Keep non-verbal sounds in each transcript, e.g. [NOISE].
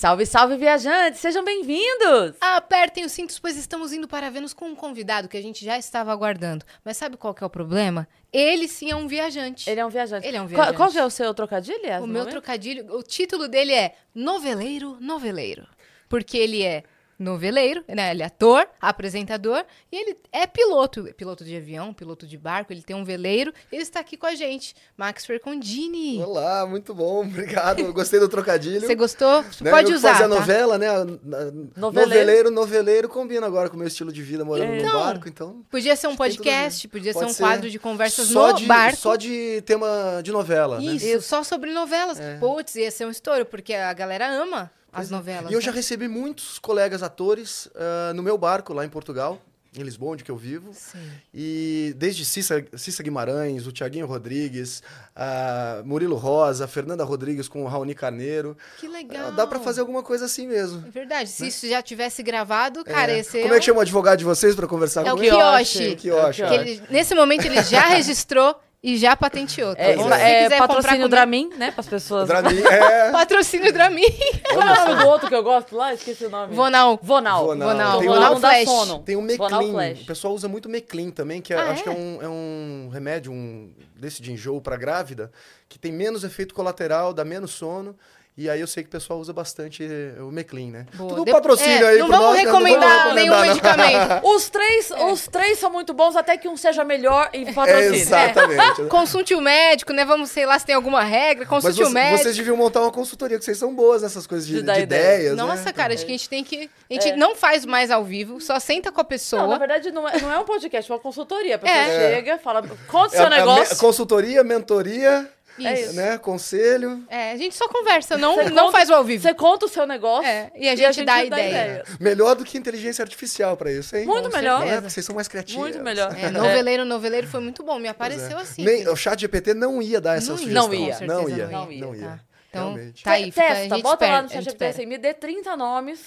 Salve, salve, viajantes! Sejam bem-vindos! Apertem os cintos, pois estamos indo para Vênus com um convidado que a gente já estava aguardando. Mas sabe qual que é o problema? Ele sim é um viajante. Ele é um viajante. Ele é um Qual, viajante. qual que é o seu trocadilho? O meu trocadilho, o título dele é Noveleiro Noveleiro. Porque ele é noveleiro, né? Ele é ator, apresentador e ele é piloto. Piloto de avião, piloto de barco, ele tem um veleiro. Ele está aqui com a gente, Max Fercondini. Olá, muito bom, obrigado. Eu Gostei do trocadilho. Você gostou? Né, Pode eu usar, Fazer a tá? novela, né? a- a- Noveleiro. Noveleiro, noveleiro, combina agora com o meu estilo de vida morando Então, no barco, então. Podia ser um a podcast, podia Pode ser um ser. quadro de conversas Só no de, barco. Só de tema de novela, né? Isso, só sobre novelas. É. Putz, ia ser um estouro, porque a galera ama as novelas. E eu né? já recebi muitos colegas atores ah, no meu barco lá em Portugal, em Lisboa, onde que eu vivo. Sim. E desde Cissa, Cissa Guimarães, o Tiaguinho Rodrigues, a Murilo Rosa, Fernanda Rodrigues com o Raoni Carneiro. Que legal. Ah, Dá pra fazer alguma coisa assim mesmo. É verdade. Se isso já tivesse gravado, cara, É. ia ser Como é que um- chama o advogado de vocês pra conversar É o com ele? Kiyoshi. O Kiyoshi. que ele- nesse momento ele já [LAUGHS] registrou e já patenteou. Tá É, Se é, quiser patrocínio Dramin, né? Para as pessoas. Dramin, [LAUGHS] é. Patrocínio Dramin. Qual é o nome do outro que eu gosto lá? Esqueci o nome. Vonal. Vonal. Vonal. Vonal. Tem Flash. sono. Tem o Vonal Meclin. O pessoal usa muito Meclin também, que é- Ah, acho é? que é um, é um remédio um, desse de enjoo pra grávida, que tem menos efeito colateral, dá menos sono. E aí eu sei que o pessoal usa bastante o Meclin, né? Boa. Tudo De- patrocínio é, aí não vamos nós, né? recomendar vamos nenhum não. medicamento. [LAUGHS] Os três, os três são muito bons, até que um seja melhor em [LAUGHS] patrocínio. Exatamente. Consulte o médico, né? Vamos, sei lá, se tem alguma regra. Mas Consulte o você- médico. vocês deviam montar uma consultoria, que vocês são boas nessas coisas de, De dar de ideia. ideias, Nossa, né? cara, acho que a gente tem que. A gente É. não faz mais ao vivo, só senta com a pessoa. Não, na verdade, não é, não é um podcast, é uma consultoria. A pessoa É. chega, fala, conta o É seu a- a me- negócio. consultoria, mentoria, Isso. né? Conselho. É, a gente só conversa, não, Você não conta- faz o ao vivo. Você conta o seu negócio É, e a gente dá ideia. ideia. Melhor do que inteligência artificial pra isso, hein? Muito Com melhor. É? vocês são mais criativos. Muito melhor. É, [LAUGHS] noveleiro, noveleiro foi muito bom. Me apareceu assim. Nem, o chat GPT não ia dar essa Não ia, sugestão. Não ia. Não certeza ia. não ia. Não Tá. ia. Então, Realmente. tá aí. Fica, a Testa, gente bota lá espera, no a chat gente GPT assim, me dê 30 nomes,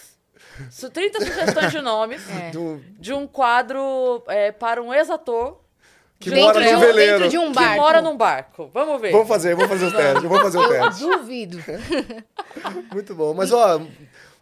su- 30 sugestões de [LAUGHS] nomes É. De um quadro é, para um ex-ator que Dentro mora de no um- veleiro. dentro de um que barco. mora num barco. Vamos ver. Vamos fazer, vamos fazer o teste. Vamos fazer o Eu teste. duvido. [LAUGHS] Muito bom. Mas, ó,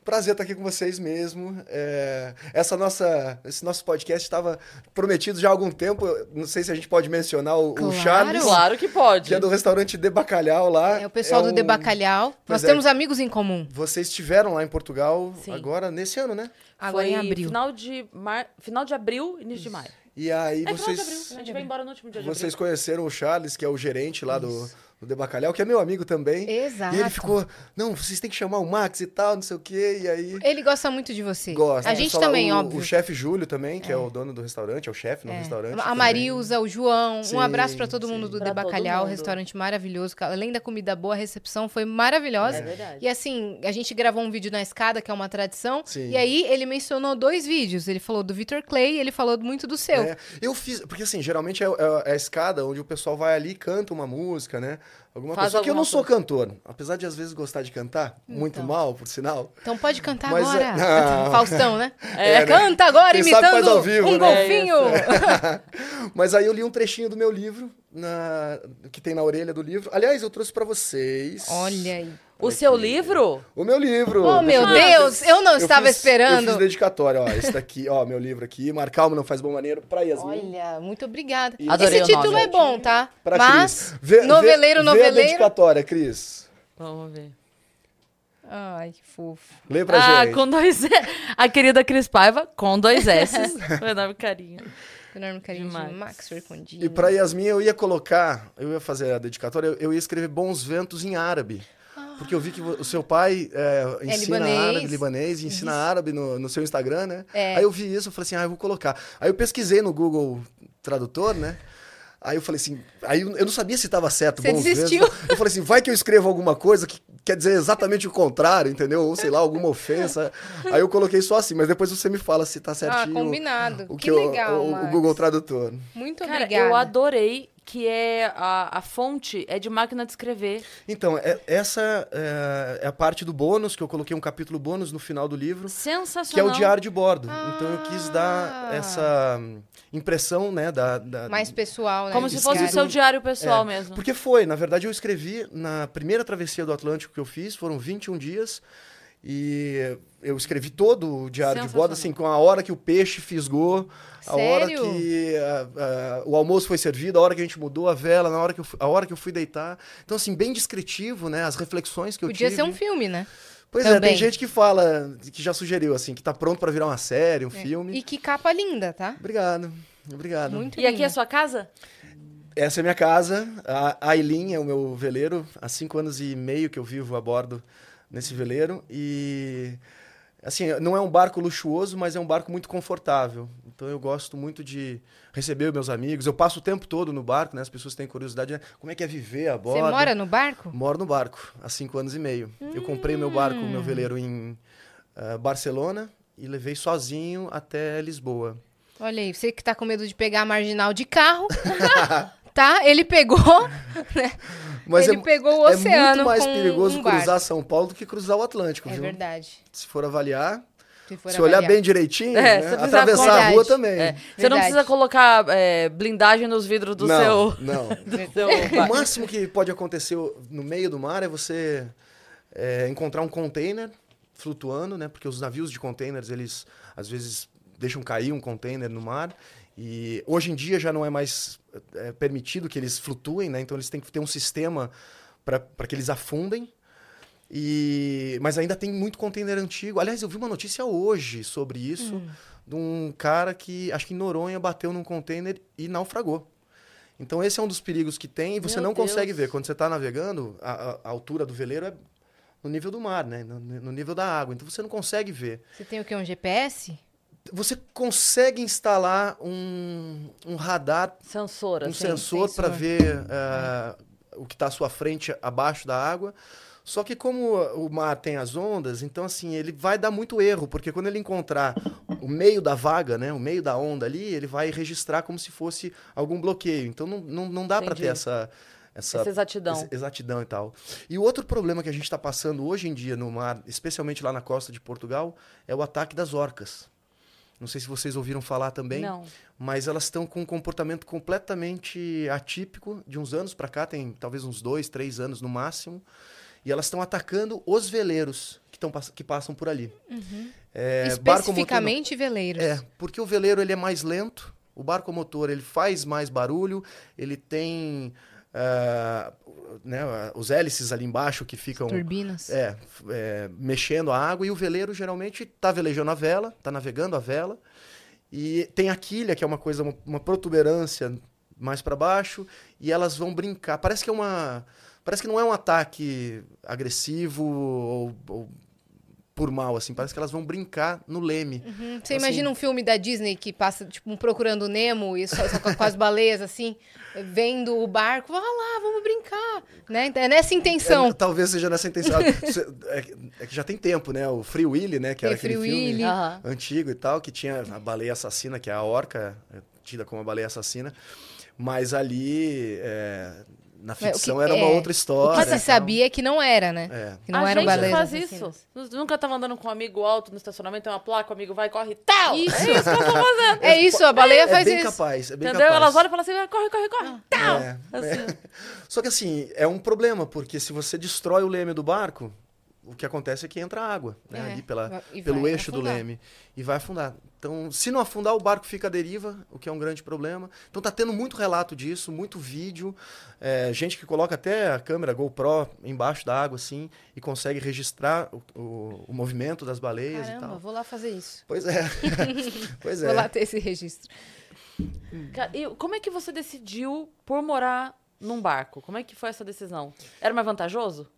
prazer estar aqui com vocês mesmo. É, essa nossa, esse nosso podcast estava prometido já há algum tempo. Eu Não sei se a gente pode mencionar o, o Claro. Charles, Claro que pode. que é do restaurante De Bacalhau lá. É o pessoal É do um- De Bacalhau. Pois Nós é. temos amigos em comum. Vocês estiveram lá em Portugal Sim. agora, nesse ano, né? Agora Foi em abril. Final de, mar... final de abril, início de maio. E aí É de abril. vocês, A gente vai embora no último dia de vocês abril. conheceram o Charles, que é o gerente lá do, do De Bacalhau, que é meu amigo também. Exato. E ele ficou, não, vocês têm que chamar o Max e tal, não sei o quê. E aí Ele gosta muito de você. Gosta. A gente Falar também, o, óbvio. O chefe Júlio também, que é. o dono do restaurante, é o chefe no É. restaurante. A também. Marilza, o João. Sim, um abraço pra todo sim. mundo do Pra De Bacalhau, mundo. restaurante maravilhoso. Além da comida boa, a recepção foi maravilhosa. É verdade. E assim, a gente gravou um vídeo na escada, que é uma tradição. Sim. E aí ele mencionou dois vídeos. Ele falou do Victor Clay e ele falou muito do seu. É, eu fiz, porque assim, geralmente é, é- é a escada onde o pessoal vai ali e canta uma música, né? Alguma Faz coisa. Só que eu não sou cantor. Apesar de às vezes gostar de cantar, muito Então. mal, por sinal. Então pode cantar Mas, agora. é- [LAUGHS] Não. Faustão, né? [LAUGHS] É, né? Canta agora Quem imitando vivo, um né? golfinho. [LAUGHS] Mas aí eu li um trechinho do meu livro, na- que tem na orelha do livro. Aliás, eu trouxe pra vocês. Olha aí. O Olha seu aqui. livro? O meu livro. Oh, meu Ah, Deus, eu não Eu estava fiz- esperando. Eu fiz dedicatória, ó. Esse daqui, ó, meu livro aqui. Mar Calma Não Faz Bom Maneiro, pra Yasmin. Olha, muito obrigada. E- Adorei Esse título é bom, tá? Pra Mas, Cris. Vê- vê- noveleiro, vê a noveleiro. dedicatória, Cris. Vamos ver. Ai, que fofo. Lê pra ah, gente. com dois S. A querida Cris Paiva, com dois S. um [LAUGHS] enorme carinho. Com enorme carinho de. Max Fercondini. E pra Yasmin eu ia colocar, eu ia fazer a dedicatória, eu, eu ia escrever bons ventos em árabe. Porque eu vi que o seu pai é, ensina libanês. árabe, libanês, e ensina árabe no, no seu Instagram, né? É. Aí eu vi isso, eu falei assim, ah, eu vou colocar. Aí eu pesquisei no Google Tradutor, né? Aí eu falei assim, aí eu não sabia se estava certo. Você desistiu? ventos. Eu falei assim, vai que eu escrevo alguma coisa que quer dizer exatamente o contrário, entendeu? Ou sei lá, alguma ofensa. Aí eu coloquei só assim, mas depois você me fala se tá Ah, certinho. combinado. O que que, o- legal, o, o. Google Tradutor. Muito Cara, obrigada. eu adorei que é a, a fonte é de máquina de escrever. Então, é- essa é, é a parte do bônus, que eu coloquei um capítulo bônus no final do livro, Sensacional. que é o diário de bordo. Então eu quis dar Ah. essa hum, impressão, né, da... da- Mais pessoal, né? Como se fosse o Escrito- seu diário pessoal É, mesmo. Porque foi, na verdade eu escrevi na primeira travessia do Atlântico que eu fiz, foram 21 dias, E eu escrevi todo o diário de bordo, assim, com a hora que o peixe fisgou, a hora Sério? que ah, ah, o almoço foi servido, a hora que a gente mudou a vela, na hora que eu, a hora que eu fui deitar. Então, assim, bem descritivo, né? As reflexões que eu Podia tive. ser um filme, né? Pois é, também. tem gente que fala, que já sugeriu, assim, que tá pronto pra virar uma série, um filme. E que capa linda, tá? Obrigado, obrigado. Muito E aqui é a sua casa? Essa é a minha casa. A Aileen é o meu veleiro. Há cinco anos e meio que eu vivo a bordo nesse veleiro. E, assim, não é um barco luxuoso, mas é um barco muito confortável. Então eu gosto muito de receber meus amigos. Eu passo o tempo todo no barco, né? As pessoas têm curiosidade, né? Como é que é viver a bordo? Você mora no barco? Moro no barco há cinco anos e meio. Eu comprei meu barco, meu veleiro em ah, Barcelona e levei sozinho até Lisboa. Olha aí, você que tá com medo de pegar a marginal de carro, [LAUGHS] tá? Ele pegou, [LAUGHS] né? Mas Ele é, pegou o é oceano muito mais com perigoso um cruzar São Paulo do que cruzar o Atlântico, É viu? verdade. Se for avaliar, Se, for se olhar bem direitinho, [LAUGHS] É, né? atravessar a rua também. É. Você não precisa colocar é, blindagem nos vidros do não, seu. não. [LAUGHS] do seu O máximo que pode acontecer no meio do mar é você é, encontrar um container flutuando, né? Porque os navios de containers, eles às vezes deixam cair um container no mar. E hoje em dia já não é mais é, permitido que eles flutuem, né? Então eles têm que ter um sistema para que eles afundem. E, mas ainda tem muito container antigo. Aliás, eu vi uma notícia hoje sobre isso, Hum. de um cara que, acho que em Noronha, bateu num container e naufragou. Então esse é um dos perigos que tem e você Meu não Deus. consegue ver. Quando você está navegando, a, a- altura do veleiro é no nível do mar, né? No, no nível da água. Então você não consegue ver. Você tem o quê? Um GPS? Você consegue instalar um, um radar, um assim. sensor sensor. para ver ah, o que está à sua frente abaixo da água. Só que como o mar tem as ondas, então assim, ele vai dar muito erro, porque quando ele encontrar o meio da vaga, né, o meio da onda ali, ele vai registrar como se fosse algum bloqueio. Então não, não, não dá para ter essa, essa, Essa exatidão. ex- exatidão e tal. E o outro problema que a gente está passando hoje em dia no mar, especialmente lá na costa de Portugal, é o ataque das orcas. Não sei se vocês ouviram falar também, Não. mas elas estão com um comportamento completamente atípico de uns anos para cá, tem talvez uns dois, três anos no máximo, e elas estão atacando os veleiros que, tão, que passam por ali. É, motor não. Especificamente veleiros. É, porque o veleiro ele é mais lento, o barco motor ele faz mais barulho, ele tem ah, né, os hélices ali embaixo que ficam Turbinas. é, é, mexendo a água e o veleiro geralmente está velejando a vela, está navegando a vela e tem a quilha que é uma coisa uma, uma protuberância mais para baixo e elas vão brincar. Parece que é uma parece que não é um ataque agressivo ou, ou por mal assim, parece que elas vão brincar no leme. Uhum. Você Assim- imagina um filme da Disney que passa, tipo, um Procurando Nemo e só, só com, as baleias, assim, vendo o barco. Vai lá, vamos brincar. Né? Então, É nessa intenção. É, talvez seja nessa intenção. [LAUGHS] é, que- é que já tem tempo, né? O Free Willy, né? Que era aquele Free filme Willy. Antigo e tal, que tinha a baleia assassina, que é a orca, é tida como a baleia assassina. Mas ali, é, na É, o que- ficção, era uma é, outra história. O que se e tal. sabia é que não era, né? É. Que não a eram gente baleias faz isso. Você Nunca tava andando com um amigo alto no estacionamento, tem uma placa, o amigo vai, corre, tal! Isso. É isso que eu tô fazendo. É isso, a baleia É faz bem isso. capaz, é bem Entendeu? capaz. Elas olham e falam assim, "Ah, corre, corre, corre, tal! É, Assim. é. [LAUGHS] Só que assim, é um problema, porque se você destrói o leme do barco, o que acontece é que entra água, né? É, ali pela, e pelo eixo afundar. do leme. E vai afundar. Então, se não afundar, o barco fica à deriva, o que é um grande problema. Então tá tendo muito relato disso, muito vídeo. é, gente que coloca até a câmera GoPro embaixo da água, assim, e consegue registrar o, o- o movimento das baleias e Caramba, tal. vou lá fazer isso. Pois é. [LAUGHS] pois é. Vou lá ter esse registro. E como é que você decidiu por morar num barco? Como é que foi essa decisão? Era mais vantajoso?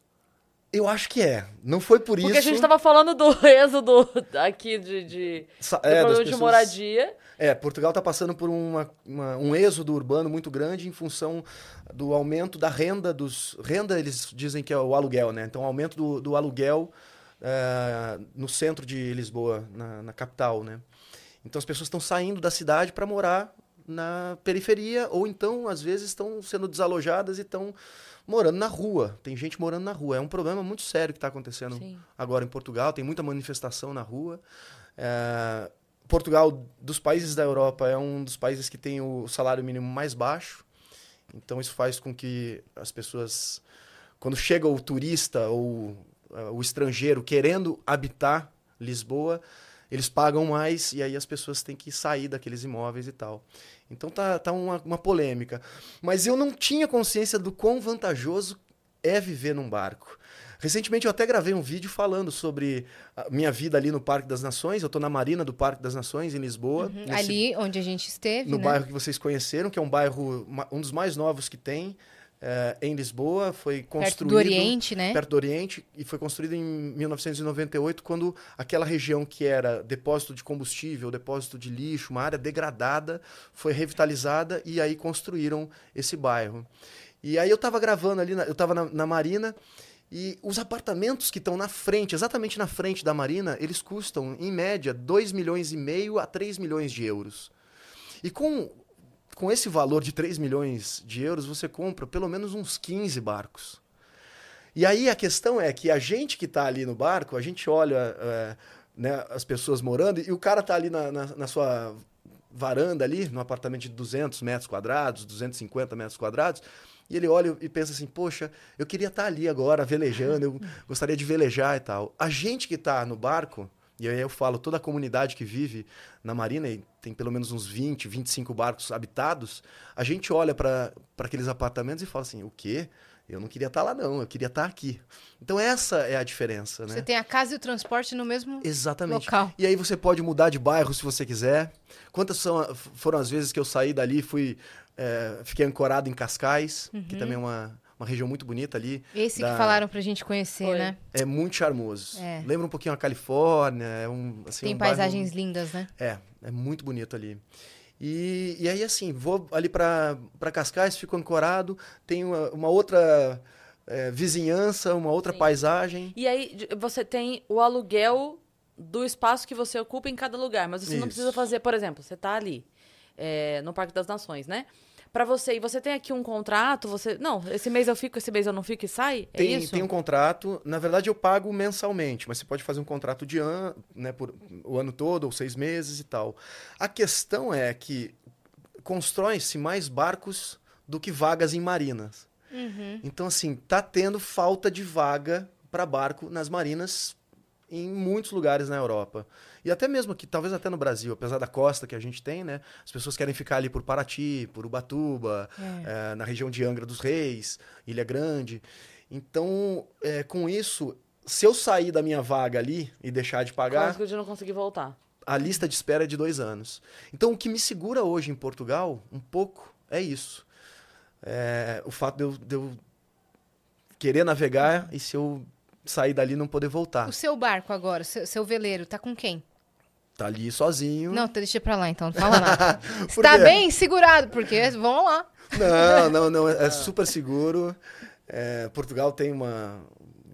Eu acho que é. Não foi por Porque isso. a gente tava falando do [LAUGHS] êxodo aqui de, de, Sa- é, problema de pessoas- moradia. É, Portugal está passando por uma, uma- um êxodo urbano muito grande em função do aumento da renda dos. Renda, eles dizem que é o aluguel, né? Então, aumento do, do aluguel eh, no centro de Lisboa, na, na capital, né? Então, as pessoas estão saindo da cidade para morar na periferia, ou então, às vezes, estão sendo desalojadas e estão morando na rua. Tem gente morando na rua. É um problema muito sério que está acontecendo Sim. agora em Portugal, tem muita manifestação na rua. É, Portugal, dos países da Europa, é um dos países que tem o salário mínimo mais baixo. Então isso faz com que as pessoas, quando chega o turista ou uh, o estrangeiro querendo habitar Lisboa, eles pagam mais e aí as pessoas têm que sair daqueles imóveis e tal. Então tá, tá uma, uma polêmica. Mas eu não tinha consciência do quão vantajoso é viver num barco. Recentemente eu até gravei um vídeo falando sobre a minha vida ali no Parque das Nações. Eu estou na Marina do Parque das Nações, em Lisboa. Uhum. Nesse, ali onde a gente esteve. No né? bairro que vocês conheceram, que é um bairro, um dos mais novos que tem. É, em Lisboa, foi construído... Perto do Oriente, né? Perto do Oriente, e foi construído em 1998, quando aquela região que era depósito de combustível, depósito de lixo, uma área degradada, foi revitalizada e aí construíram esse bairro. E aí eu estava gravando ali, na, eu estava na, na Marina, e os apartamentos que estão na frente, exatamente na frente da Marina, eles custam, em média, 2 milhões e meio a 3 milhões de euros. E com, com esse valor de 3 milhões de euros, você compra pelo menos uns 15 barcos. E aí a questão é que a gente que está ali no barco, a gente olha é, né, as pessoas morando e o cara está ali na, na, na sua varanda ali, num apartamento de 200 metros quadrados, 250 metros quadrados, e ele olha e pensa assim: poxa, eu queria estar ali agora, velejando, eu gostaria de velejar e tal. A gente que está no barco, e aí eu falo, toda a comunidade que vive na Marina, e tem pelo menos uns 20, 25 barcos habitados, a gente olha para aqueles apartamentos e fala assim: o quê? Eu não queria estar lá, não, eu queria estar aqui. Então, essa é a diferença, né? Você tem a casa e o transporte no mesmo Exatamente. local. E aí você pode mudar de bairro se você quiser. Quantas são, foram as vezes que eu saí dali e fui é, fiquei ancorado em Cascais, uhum. que também é uma, uma região muito bonita ali. Esse da... que falaram pra gente conhecer, Foi. né? É muito charmoso. É. Lembra um pouquinho a Califórnia. É um, assim, Tem um paisagens bairro... lindas, né? É, é muito bonito ali. E, e aí, assim, vou ali para Cascais, fico ancorado, tem uma, uma outra é, vizinhança, uma outra Sim. paisagem. E aí, você tem o aluguel do espaço que você ocupa em cada lugar, mas você Isso. não precisa fazer, por exemplo, você está ali é, no Parque das Nações, né? Para você, e você tem aqui um contrato, você. Não, esse mês eu fico, esse mês eu não fico e sai? É tem, isso? tem um contrato. Na verdade, eu pago mensalmente, mas você pode fazer um contrato de ano, né, por o ano todo, ou seis meses e tal. A questão é que constrói-se mais barcos do que vagas em marinas. Uhum. Então, assim, tá tendo falta de vaga para barco nas marinas em muitos lugares na Europa. E até mesmo aqui, talvez até no Brasil, apesar da costa que a gente tem, né? As pessoas querem ficar ali por Paraty, por Ubatuba, é. É, na região de Angra dos Reis, Ilha Grande. Então, é, com isso, se eu sair da minha vaga ali e deixar de pagar. Quase que eu não conseguir voltar. A lista de espera é de dois anos. Então, o que me segura hoje em Portugal, um pouco, é isso. É, o fato de eu, de eu querer navegar e se eu sair dali não poder voltar. O seu barco agora, seu, seu veleiro, tá com quem? Tá ali sozinho. Não, deixa pra lá então, não fala nada. [LAUGHS] Está bem segurado, porque vão lá. Não, não, não, é, [LAUGHS] é super seguro. É, Portugal tem uma,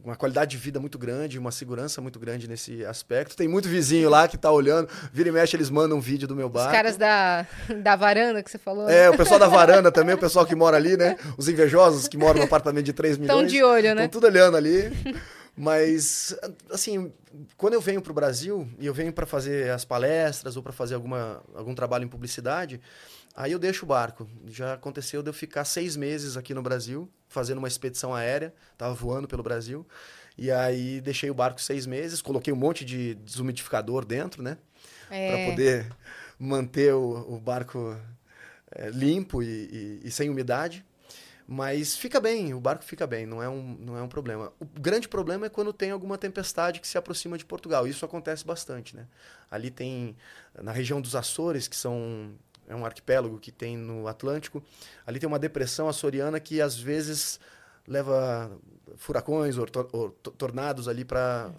uma qualidade de vida muito grande, uma segurança muito grande nesse aspecto. Tem muito vizinho lá que tá olhando, vira e mexe, eles mandam um vídeo do meu barco. Os caras da, da varanda que você falou. Né? É, o pessoal da varanda também, o [LAUGHS] pessoal que mora ali, né? Os invejosos que moram no apartamento de 3 milhões. Estão de olho, né? Estão tudo olhando ali. Mas, assim, quando eu venho para o Brasil e eu venho para fazer as palestras ou para fazer alguma, algum trabalho em publicidade, aí eu deixo o barco. Já aconteceu de eu ficar seis meses aqui no Brasil, fazendo uma expedição aérea, estava voando pelo Brasil. E aí deixei o barco seis meses, coloquei um monte de desumidificador dentro, né? É. Para poder manter o, o barco é, limpo e, e, e sem umidade. Mas fica bem, o barco fica bem, não é, um, não é um problema. O grande problema é quando tem alguma tempestade que se aproxima de Portugal. Isso acontece bastante, né? Ali tem, na região dos Açores, que são é um arquipélago que tem no Atlântico, ali tem uma depressão açoriana que às vezes leva furacões ou, tor ou tornados ali para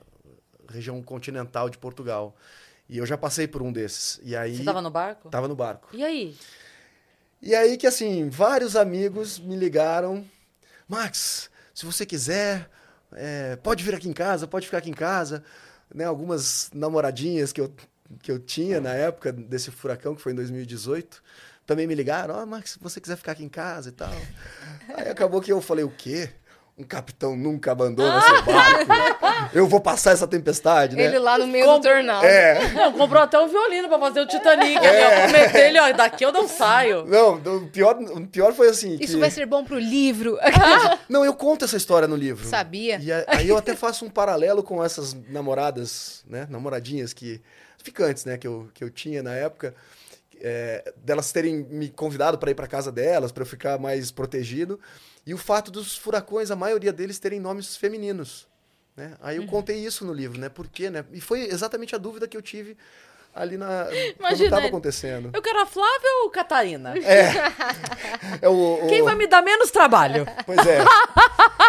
região continental de Portugal. E eu já passei por um desses. E aí Você estava no barco? Tava no barco. E aí? E aí que assim, vários amigos me ligaram, Max, se você quiser, é, pode vir aqui em casa, pode ficar aqui em casa. Né, algumas namoradinhas que eu, que eu tinha na época desse furacão, que foi em 2018, também me ligaram, ó, oh, Max, se você quiser ficar aqui em casa e tal. Aí acabou que eu falei, o quê? Um capitão nunca abandona seu barco. Eu vou passar essa tempestade, né? Ele lá no meio Com- do tornado. É. Não, comprou até um violino pra fazer o Titanic. ali, ó. Prometeu ele, ó, daqui eu não saio. Não, o pior, o pior foi assim. Isso que- vai ser bom pro livro. Não, eu conto essa história no livro. Sabia? E aí eu até faço um paralelo com essas namoradas, né? Namoradinhas que. Ficantes, né? Que eu, que eu tinha na época. é, delas terem me convidado para ir para casa delas, para eu ficar mais protegido. E o fato dos furacões, a maioria deles terem nomes femininos. Né? Aí Uhum. eu contei isso no livro, né? Por quê, né? E foi exatamente a dúvida que eu tive ali na. Imagina, estava acontecendo. Eu quero a Flávia ou Catarina? [LAUGHS] É o, o- Quem vai me dar menos trabalho? Pois é.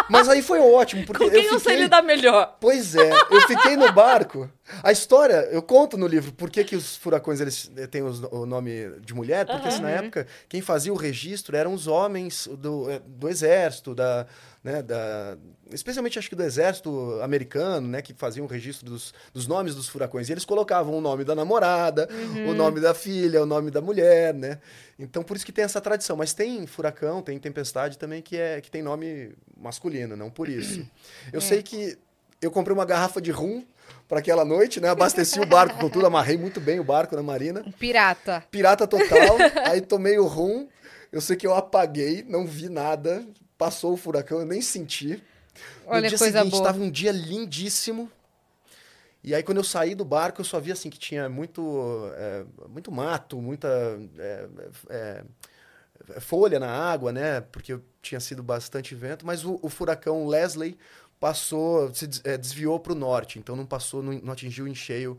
Mas aí foi ótimo, [LAUGHS] porque Com quem eu eu sei fiquei... lidar melhor? Pois é, eu fiquei no barco. A história, eu conto no livro por que, que os furacões eles eh, têm os- o nome de mulher, porque assim, na época quem fazia o registro eram os homens do, eh, do exército, da, né, da, especialmente acho que do exército americano, né, que faziam o registro dos, dos nomes dos furacões. E eles colocavam o nome da namorada, o nome da filha, o nome da mulher, né? Então por isso que tem essa tradição. Mas tem furacão, tem tempestade também que, é, que tem nome masculino, não por isso. Eu sei que eu comprei uma garrafa de rum para aquela noite, né? Abasteci o barco com tudo, amarrei muito bem o barco na marina. Um pirata. Pirata total. [LAUGHS] aí tomei o rum. Eu sei que eu apaguei, não vi nada. Passou o furacão, eu nem senti. Olha, no dia coisa seguinte, boa. estava um dia lindíssimo. E aí, quando eu saí do barco, eu só vi assim que tinha muito, é, muito mato, muita é, é, é, folha na água, né? Porque tinha sido bastante vento. Mas o, o furacão Leslie passou, se é, desviou para o norte. Então não passou, não, não atingiu em cheio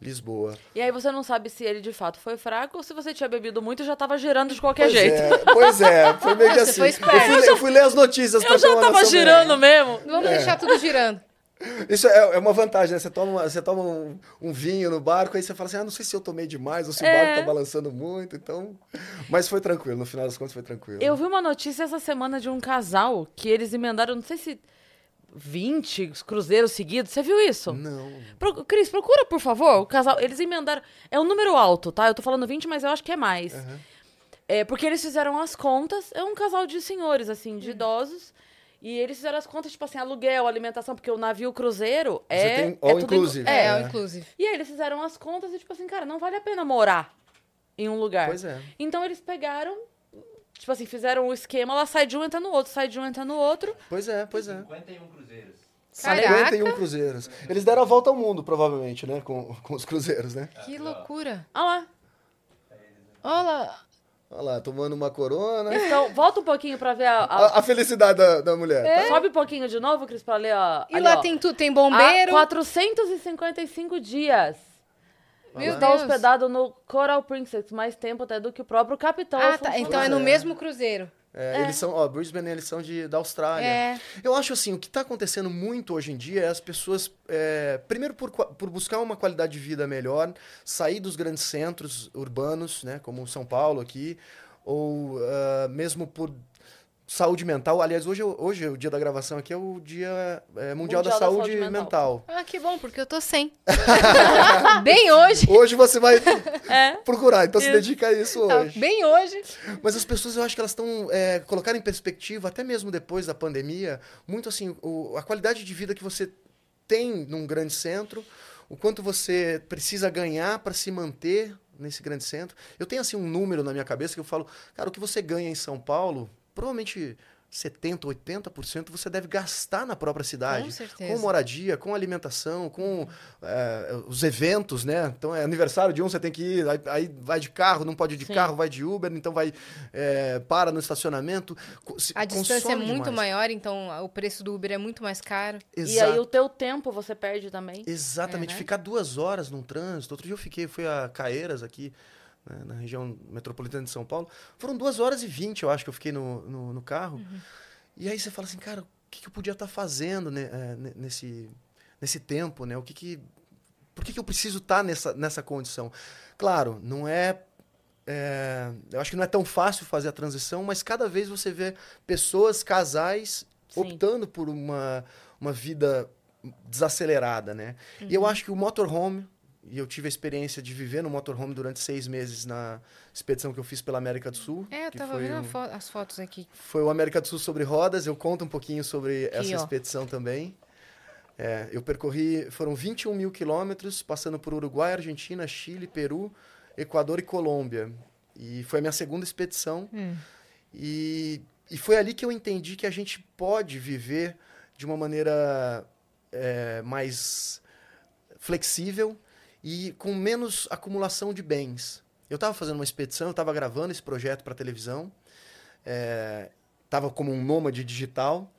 Lisboa. E aí você não sabe se ele de fato foi fraco ou se você tinha bebido muito e já tava girando de qualquer Pois jeito. é, pois é, foi meio [LAUGHS] que Você assim. foi eu, esperto. fui, ler- eu fui ler as notícias Eu já tava girando melhor. mesmo. Vamos deixar tudo girando. [LAUGHS] Isso é, é uma vantagem, né? Você toma, você toma um, um vinho no barco, aí você fala assim, ah, não sei se eu tomei demais ou se o É. barco tá balançando muito, então... Mas foi tranquilo, no final das contas foi tranquilo. Eu vi uma notícia essa semana de um casal que eles emendaram, não sei se 20 cruzeiros seguidos. Você viu isso? Não. Pro, Cris, procura, por favor. O casal, eles emendaram. É um número alto, tá? Eu tô falando 20, mas eu acho que é mais. É, porque eles fizeram as contas. É um casal de senhores, assim, de idosos. E eles fizeram as contas, tipo assim, aluguel, alimentação, porque o navio cruzeiro é. tem é all tudo inclusive. inclu- É, É. é. inclusive. E aí eles fizeram as contas e, tipo assim, cara, não vale a pena morar em um lugar. Pois é. Então eles pegaram, tipo assim, fizeram o esquema, ela sai de um, entra no outro, sai de um, entra no outro. Pois é, pois é. 51 cruzeiros. Caraca. 51 cruzeiros. Eles deram a volta ao mundo, provavelmente, né? Com, com os cruzeiros, né? Que loucura. Ah lá. Olha, Olha lá, tomando uma corona. Então, volta um pouquinho pra ver a. a- A, a felicidade da, da mulher. tá? Sobe um pouquinho de novo, Cris, pra ler a. e ali, lá ó. tem tudo, tem Há bombeiro. 455 dias. Meu Está Deus. hospedado no Coral Princess, mais tempo até do que o próprio capitão. Ah, tá. Afonso Então é no É. mesmo cruzeiro. É, Eles são, ó, Brisbane, eles são de, da Austrália. É. Eu acho assim, o que está acontecendo muito hoje em dia é as pessoas, é, primeiro por, por buscar uma qualidade de vida melhor, sair dos grandes centros urbanos, né, como São Paulo aqui, ou ah, mesmo por saúde mental. Aliás, hoje, é- hoje o dia da gravação aqui é o dia é, mundial, da, Saúde mental. Ah, que bom, porque eu tô sem. [LAUGHS] bem hoje. Hoje você vai [LAUGHS] É. procurar, então se Isso. dedica a isso Tá, hoje. bem hoje. Mas as pessoas, eu acho que elas estão é, colocando em perspectiva, até mesmo depois da pandemia, muito assim, o- a qualidade de vida que você tem num grande centro, o quanto você precisa ganhar para se manter nesse grande centro. Eu tenho assim um número na minha cabeça que eu falo, cara, o que você ganha em São Paulo, provavelmente 70, 80% você deve gastar na própria cidade. Com certeza. Com moradia, com alimentação, com é, os eventos, né? Então é aniversário de um, você tem que ir, aí, aí vai de carro, não pode ir de Sim. carro, vai de Uber, então vai é, para no estacionamento. A distância é muito demais. maior, então o preço do Uber é muito mais caro. E Exato. aí o teu tempo você perde também. Exatamente, É, né? ficar duas horas num trânsito. Outro dia eu fiquei, fui a Caeiras aqui, né, na região metropolitana de São Paulo. Foram duas horas e vinte, eu acho que eu fiquei no, no, no carro. E aí você fala assim, cara, o que, que eu podia estar fazendo né, ne- nesse, nesse tempo, né? O que que, por que, que eu preciso estar nessa, nessa condição? Claro, não é, é, Eu acho que não é tão fácil fazer a transição, mas cada vez você vê pessoas, casais, Sim. optando por uma, uma vida desacelerada, né? E eu acho que o motorhome e eu tive a experiência de viver no motorhome durante seis meses na expedição que eu fiz pela América do Sul. É, eu tava vendo um- fo- as fotos aqui. Foi o América do Sul sobre rodas. Eu conto um pouquinho sobre Aqui, essa ó. expedição também. É, eu percorri, foram 21 mil quilômetros, passando por Uruguai, Argentina, Chile, Peru, Equador e Colômbia. E foi a minha segunda expedição. Hum. E, e foi ali que eu entendi que a gente pode viver de uma maneira é, mais flexível e com menos acumulação de bens. Eu estava fazendo uma expedição, eu estava gravando esse projeto para televisão, estava como um nômade digital,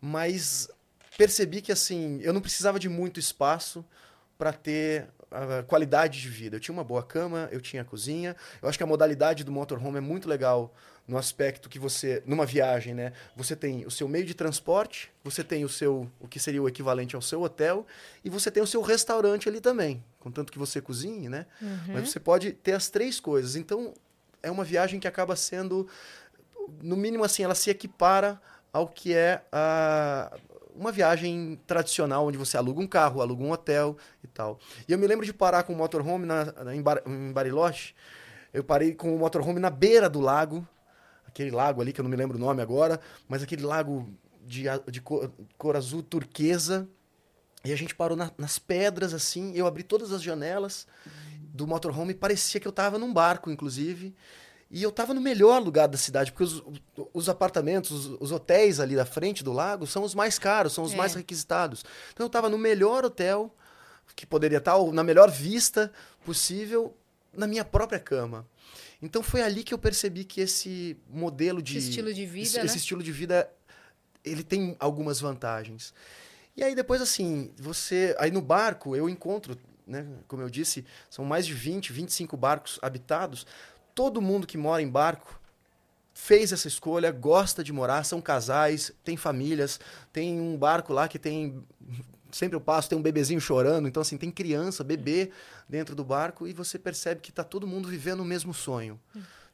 mas percebi que assim eu não precisava de muito espaço para ter a qualidade de vida. Eu tinha uma boa cama, eu tinha a cozinha. Eu acho que a modalidade do motorhome é muito legal no aspecto que você, numa viagem, né? Você tem o seu meio de transporte, você tem o seu, o que seria o equivalente ao seu hotel, e você tem o seu restaurante ali também, contanto que você cozinhe, né? Mas você pode ter as três coisas. Então, é uma viagem que acaba sendo, no mínimo assim, ela se equipara ao que é a, uma viagem tradicional, onde você aluga um carro, aluga um hotel e tal. E eu me lembro de parar com o motorhome na, na, em, Bar, em Bariloche. Eu parei com o motorhome na beira do lago, aquele lago ali que eu não me lembro o nome agora, mas aquele lago de, de cor, cor azul turquesa. E a gente parou na- nas pedras assim, eu abri todas as janelas do motorhome e parecia que eu estava num barco, inclusive. E eu estava no melhor lugar da cidade, porque os, os apartamentos, os, os hotéis ali da frente do lago são os mais caros, são os É. mais requisitados. Então eu estava no melhor hotel, que poderia estar ou na melhor vista possível, na minha própria cama. Então foi ali que eu percebi que esse modelo de Esse estilo de vida, esse, né? esse estilo de vida ele tem algumas vantagens. E aí depois assim, você aí no barco eu encontro, né, como eu disse, são mais de 20, 25 barcos habitados. Todo mundo que mora em barco fez essa escolha, gosta de morar, são casais, tem famílias, tem um barco lá que tem sempre eu passo, tem um bebezinho chorando, então assim, tem criança, bebê dentro do barco e você percebe que está todo mundo vivendo o mesmo sonho.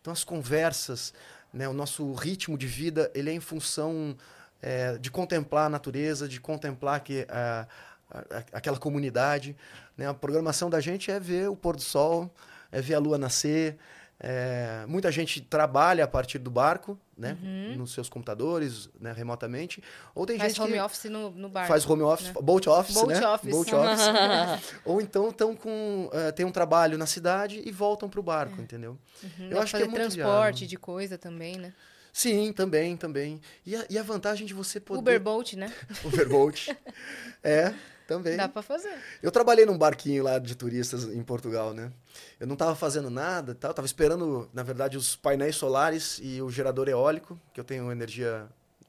Então as conversas, né, o nosso ritmo de vida, ele é em função é, de contemplar a natureza, de contemplar que, a, a- aquela comunidade. Né? A programação da gente é ver o pôr do sol, é ver a lua nascer. É, muita gente trabalha a partir do barco, né? nos seus computadores, né? remotamente. Ou tem Faz gente home que office no, no bar. faz home office, boat office, Boat né? office. Boat office. [LAUGHS] Ou então estão com eh, tem um trabalho na cidade e voltam para o barco, entendeu? Uhum, Eu dá pra acho que é muito transporte viável. de coisa também, né? Sim, também, também. E a, e a vantagem de você poder Uberboat, né? [LAUGHS] Uberboat. [LAUGHS] é, também. Dá pra fazer. Eu trabalhei num barquinho lá de turistas em Portugal, né? Eu não estava fazendo nada, tal, tava esperando, na verdade, os painéis solares e o gerador eólico, que eu tenho energia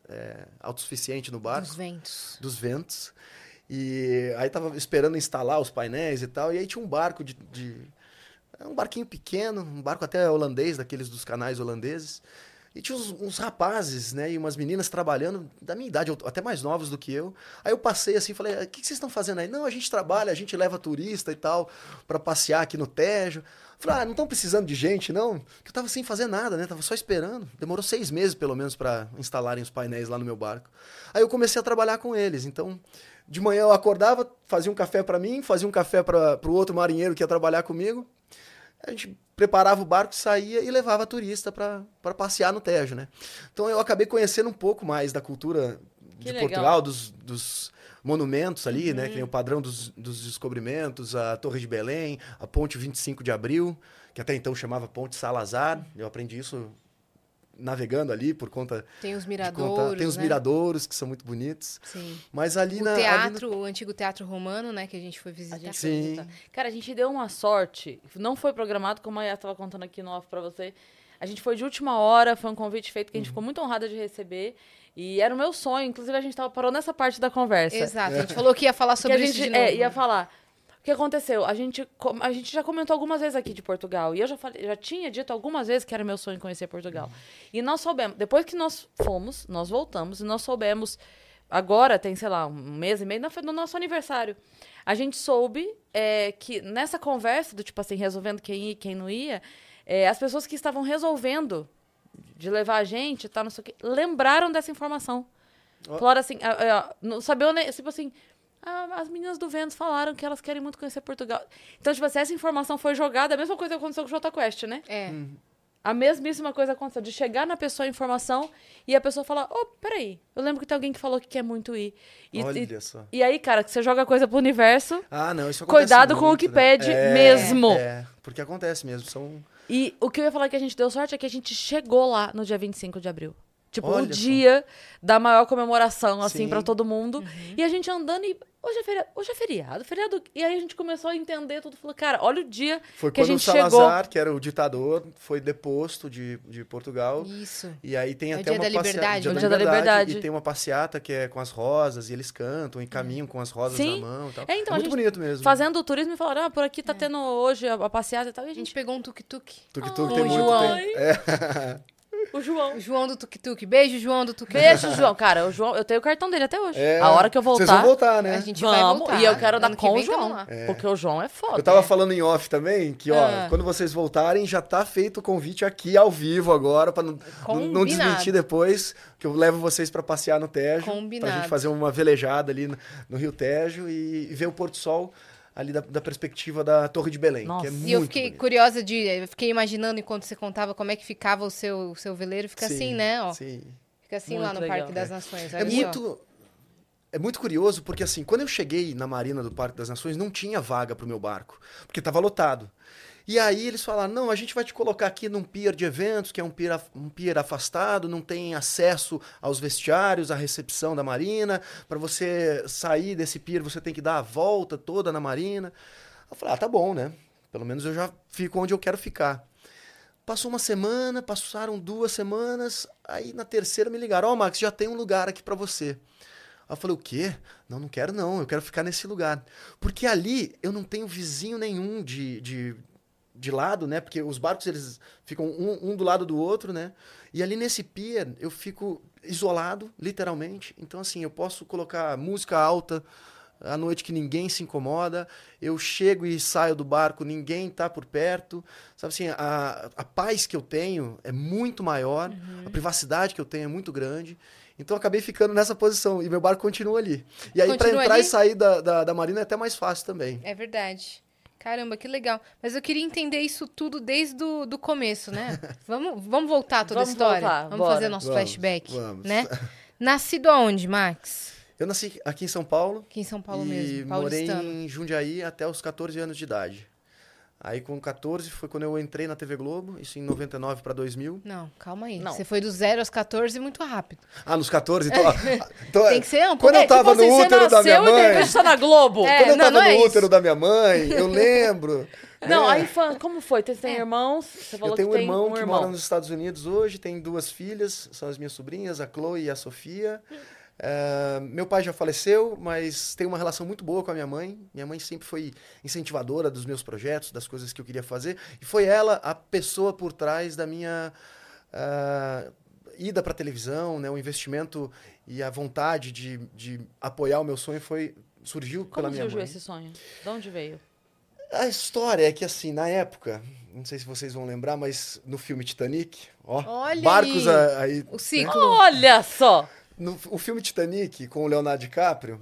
é, autossuficiente no barco Dos ventos. dos ventos. E aí tava esperando instalar os painéis e tal. E aí tinha um barco de. de é um barquinho pequeno, um barco até holandês, daqueles dos canais holandeses. E tinha uns, uns rapazes, né? E umas meninas trabalhando, da minha idade, até mais novos do que eu. Aí eu passei assim falei: o que, que vocês estão fazendo aí? Não, a gente trabalha, a gente leva turista e tal, para passear aqui no Tejo. Falei, ah, não estão precisando de gente, não? Que eu tava sem fazer nada, né? Tava só esperando. Demorou seis meses, pelo menos, para instalarem os painéis lá no meu barco. Aí eu comecei a trabalhar com eles. Então, de manhã eu acordava, fazia um café para mim, fazia um café para o outro marinheiro que ia trabalhar comigo. A gente preparava o barco, saía e levava turista para passear no Tejo, né? Então eu acabei conhecendo um pouco mais da cultura Que de legal. Portugal, dos, dos monumentos ali, né? Que nem o padrão dos, dos descobrimentos, a Torre de Belém, a Ponte 25 de Abril, que até então chamava Ponte Salazar. Eu aprendi isso navegando ali por conta Tem os miradouros. Tem os né? miradouros que são muito bonitos. Sim. Mas ali O na ali teatro, o antigo teatro romano, né? Que a gente foi A visitar. gente Sim. visitar. Cara, a gente deu uma sorte. Não foi programado, como a Yas estava contando aqui no off pra você. A gente foi de última hora, foi um convite feito que a gente ficou muito honrada de receber. E era o meu sonho. Inclusive, a gente tava, parou nessa parte da conversa. Exato. A gente falou que ia falar que sobre a isso gente de novo. é, ia falar. O que aconteceu? A gente, a gente já comentou algumas vezes aqui de Portugal. E eu já, falei, já tinha dito algumas vezes que era meu sonho conhecer Portugal. E nós soubemos, depois que nós fomos, nós voltamos e nós soubemos. Agora tem, sei lá, um mês e meio, no nosso aniversário. A gente soube é, que nessa conversa, do tipo assim, resolvendo quem ia e quem não ia, é, as pessoas que estavam resolvendo de levar a gente, tal, não sei o quê, lembraram dessa informação. Ó. Falaram assim, ah, ah, não sabia, tipo assim, "Ah, as meninas do Vênus falaram que elas querem muito conhecer Portugal. Então, tipo assim, essa informação foi jogada, a mesma coisa que aconteceu com o Jota Quest, né? É. A mesmíssima coisa aconteceu, de chegar na pessoa a informação e a pessoa falar, ô, peraí, eu lembro que tem alguém que falou que quer muito ir. E, Olha e, só. e aí, cara, que você joga coisa pro universo, Ah, não, isso acontece Cuidado com o muito, que né? pede É, mesmo. É, porque acontece mesmo. São. E o que eu ia falar que a gente deu sorte é que a gente chegou lá no dia 25 de abril. Tipo, Olha o só. dia da maior comemoração, assim, Sim. pra todo mundo. Uhum. E a gente andando e. Hoje é feriado. Hoje é feriado, feriado. E aí a gente começou a entender tudo. Falou, cara, olha o dia Foi que a quando o gente Salazar, chegou. que era o ditador, foi deposto de, de Portugal. Isso. E aí tem É até dia uma da passeata- liberdade, dia né? O dia da liberdade. E tem uma passeata que é com as rosas, e eles cantam e caminham com as rosas Sim. na mão e tal. É, então, a muito gente bonito mesmo. Fazendo o turismo e falaram, ah, por aqui tá tendo hoje a, a passeata e tal. E a A gente gente. pegou um tuk-tuk. Tuk-tuk Ai, tem muito. João. Tem, é, [LAUGHS] O João. O João do tuk-tuk. Beijo, João do tuk-tuk. Beijo, João. Cara, o João, eu tenho o cartão dele até hoje. é. A hora que eu voltar. Vocês vão voltar, né? A gente vai Vamos, voltar. e eu quero dar com o João. lá. Porque o João é foda. Eu tava falando em off também, que ó, Ah. quando vocês voltarem, já tá feito o convite aqui ao vivo agora, pra não, não, desmentir depois, que eu levo vocês pra passear no Tejo. Pra Combinado. gente fazer uma velejada ali no, no Rio Tejo e, e ver o Porto Sol ali da, da perspectiva da Torre de Belém, Nossa. que é muito E eu fiquei bonito. curiosa de. Eu fiquei imaginando enquanto você contava como é que ficava o seu, o seu veleiro. Fica Sim, assim, né? Ó. Sim. Fica assim Muito lá no legal. Parque das Nações. É olha só. muito, é muito curioso porque assim, quando eu cheguei na Marina do Parque das Nações, não tinha vaga pro meu barco, porque estava lotado. E aí eles falaram: "Não, a gente vai te colocar aqui num pier de eventos, que é um pier, um pier afastado, não tem acesso aos vestiários, à recepção da Marina. Para você sair desse pier, você tem que dar a volta toda na Marina". Eu falei: "Ah, tá bom, né? Pelo menos eu já fico onde eu quero ficar". Passou uma semana, passaram duas semanas, aí na terceira me ligaram, ó, Max, já tem um lugar aqui pra você. Eu falei, o quê? Não, não quero não, eu quero ficar nesse lugar. Porque ali eu não tenho vizinho nenhum de, de, de lado, né? Porque os barcos, eles ficam um, um do lado do outro, né? E ali nesse pier eu fico isolado, literalmente. Então, assim, eu posso colocar música alta à noite que ninguém se incomoda. Eu chego e saio do barco, ninguém tá por perto. Sabe assim, a, a paz que eu tenho é muito maior, a privacidade que eu tenho é muito grande. Então eu acabei ficando nessa posição e meu barco continua ali. E aí, para entrar ali? e sair da, da, da marina é até mais fácil também. É verdade. Caramba, que legal. Mas eu queria entender isso tudo desde o do começo, né? [LAUGHS] vamos, vamos voltar toda Vamos a história? voltar, vamos bora. fazer nosso Vamos, flashback, vamos. né? [LAUGHS] Nascido aonde, Max? Eu nasci aqui em São Paulo Aqui em São Paulo e mesmo, morei paulistano. em Jundiaí até os 14 anos de idade. Aí com 14 foi quando eu entrei na TV Globo, isso em 99 para 2000. Não, calma aí. Não. Você foi do 0 aos 14 muito rápido. Ah, nos 14, então. ó, então Tem que ser um Quando pouco- eu tava tipo assim, no você útero da minha mãe. repente tá na Globo. É, Quando eu não, tava não é no isso. útero da minha mãe, eu lembro. [LAUGHS] Não, né? a infância, como foi? Você tem irmãos? Você falou Eu tenho um que tem irmão um que irmão. mora nos Estados Unidos hoje, tem duas filhas, são as minhas sobrinhas, a Chloe e a Sofia. É, meu pai já faleceu, mas tenho uma relação muito boa com a minha mãe. Minha mãe sempre foi incentivadora dos meus projetos, das coisas que eu queria fazer. E foi ela a pessoa por trás da minha ah, ida para televisão, né? O investimento e a vontade de, de apoiar o meu sonho foi surgiu pela Como minha surgiu mãe. esse sonho? De onde veio? A história é que, assim, na época, não sei se vocês vão lembrar, mas no filme Titanic, ó, Olha barcos aí. aí. O ciclo. Olha só! No, o filme Titanic, com o Leonardo DiCaprio,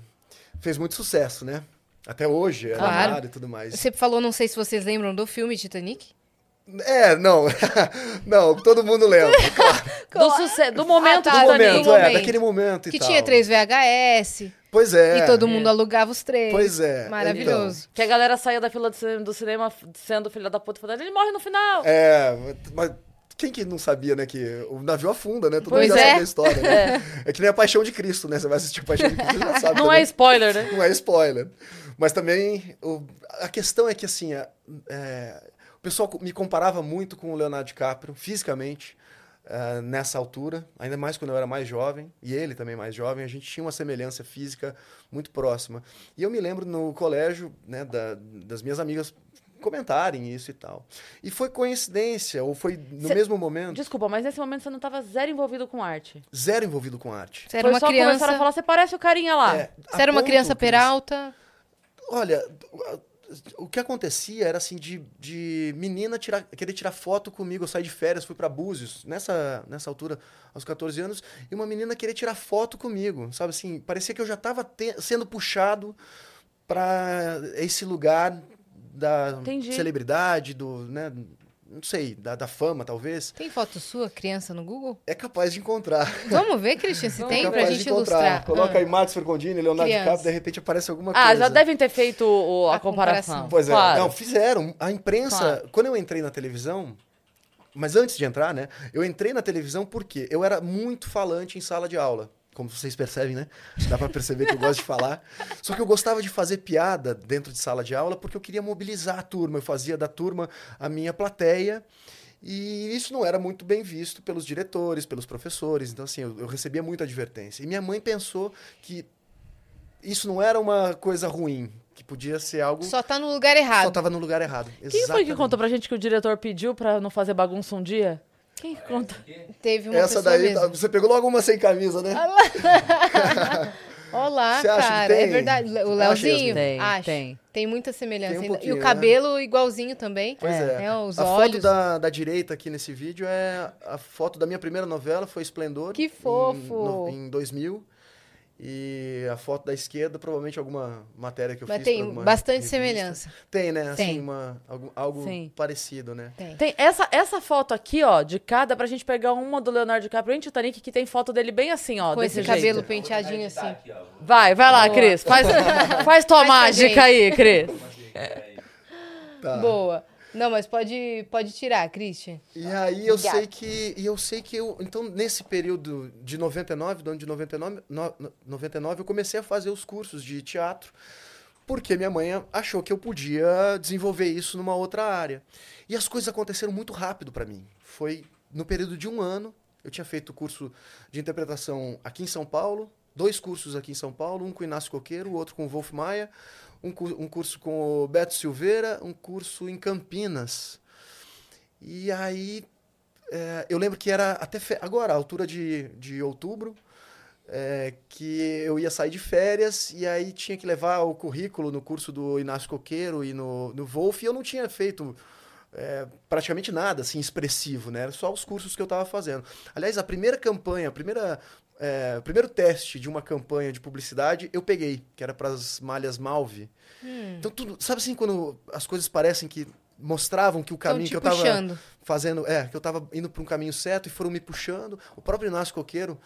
fez muito sucesso, né? Até hoje, é Claro. amado e tudo mais. Você falou, não sei se vocês lembram do filme Titanic. É, não. [LAUGHS] não, todo mundo lembra. [LAUGHS] Do, suce... do momento tá, do Do do Titanic. momento, momento. é, daquele momento e Que tal. tinha três VHS. Pois é. E todo mundo alugava os três. Pois é, Maravilhoso. Que a galera saía da fila do cinema, do cinema sendo filha da puta, falando, ele morre no final. É, mas quem que não sabia, né, que o navio afunda, né? Todo Pois mundo já é. sabe a história, né? [LAUGHS] É. que nem a Paixão de Cristo, né? Você vai assistir a Paixão de Cristo, você já [LAUGHS] sabe. Não também. é spoiler, né? Não é spoiler. Mas também, o- a questão é que, assim, a- é, o pessoal me comparava muito com o Leonardo DiCaprio, fisicamente, eh, nessa altura, ainda mais quando eu era mais jovem, e ele também mais jovem, a gente tinha uma semelhança física muito próxima. E eu me lembro no colégio, né, da- das minhas amigas comentarem isso e tal. E foi coincidência, ou foi no Cê- mesmo momento, Desculpa, mas nesse momento você não tava zero envolvido com arte. zero envolvido com arte. Você era Foi uma só começaram a criança. falar, você parece o carinha lá. É, Você era uma criança peralta. Olha, o que acontecia era assim de, de menina tirar, querer tirar foto comigo. Eu saí de férias, fui para Búzios, nessa, nessa altura, aos 14 anos, e uma menina querer tirar foto comigo, sabe assim? Parecia que eu já estava sendo puxado para esse lugar da Entendi. celebridade, do, né, não sei, da, da, fama, talvez. Tem foto sua, criança, no Google? É capaz de encontrar. Vamos ver, Christian, se tem, é pra gente ilustrar. Coloca ah. aí Max Fergondini, Leonardo DiCaprio, de repente aparece alguma ah, coisa. Ah, já devem ter feito o, a, a comparação. comparação. Pois é. Claro. Não, fizeram. A imprensa, claro. quando eu entrei na televisão, mas antes de entrar, né, eu entrei na televisão porque eu era muito falante em sala de aula como vocês percebem, né? Dá para perceber que eu gosto de falar. Só que eu gostava de fazer piada dentro de sala de aula porque eu queria mobilizar a turma. Eu fazia da turma a minha plateia. E isso não era muito bem visto pelos diretores, pelos professores. Então, assim, eu, eu recebia muita advertência. E minha mãe pensou que isso não era uma coisa ruim, que podia ser algo. Só tá no lugar errado. Só tava no lugar errado. Quem Exatamente. foi que contou pra gente que o diretor pediu pra não fazer bagunça um dia? Quem conta? Teve uma Essa daí, mesmo. você pegou logo uma sem camisa, né? Olá, cara. É verdade. O Leozinho? Tem, acho. tem. Tem muita semelhança. Tem um e o cabelo né? igualzinho também. Pois é. é. Os a olhos. foto da, da direita aqui nesse vídeo é a foto da minha primeira novela, foi Esplendor. Que fofo! Em, no, em 2000. E a foto da esquerda, provavelmente alguma matéria que eu Mas fiz. Mas tem bastante revista. semelhança. Tem, né? Assim, tem. Uma, algo, algo Sim. parecido, né? Tem. tem. essa, essa foto aqui, ó, de cada, pra gente pegar uma do Leonardo DiCaprio em Titanic, que tem foto dele bem assim, ó. Com esse jeito. cabelo penteadinho assim. Aqui, vai, vai lá, Boa. Cris. Faz, [LAUGHS] faz tua faz mágica aí, Cris. Tá. Boa. Não, mas pode, pode tirar, Christian. E aí eu sei que. E eu sei que eu. Então, nesse período de 99, do ano de 99, no, 99, eu comecei a fazer os cursos de teatro, porque minha mãe achou que eu podia desenvolver isso numa outra área. E as coisas aconteceram muito rápido para mim. Foi no período de um ano. Eu tinha feito o curso de interpretação aqui em São Paulo, dois cursos aqui em São Paulo, um com o Inácio Coqueiro, o outro com o Wolf Maia um, um curso com o Beto Silveira, um curso em Campinas. E aí, é, eu lembro que era até agora, a altura de, de outubro, é, que eu ia sair de férias e aí tinha que levar o currículo no curso do Inácio Coqueiro e no, no Wolf, e eu não tinha feito é, praticamente nada assim expressivo, né? Era só os cursos que eu estava fazendo. Aliás, a primeira campanha, a primeira é, o primeiro teste de uma campanha de publicidade eu peguei, que era para as malhas Malve. Hum. Então, tudo, sabe assim, quando as coisas parecem que mostravam que o caminho que eu estava fazendo, é, que eu estava indo para um caminho certo e foram me puxando. O próprio Inácio Coqueiro,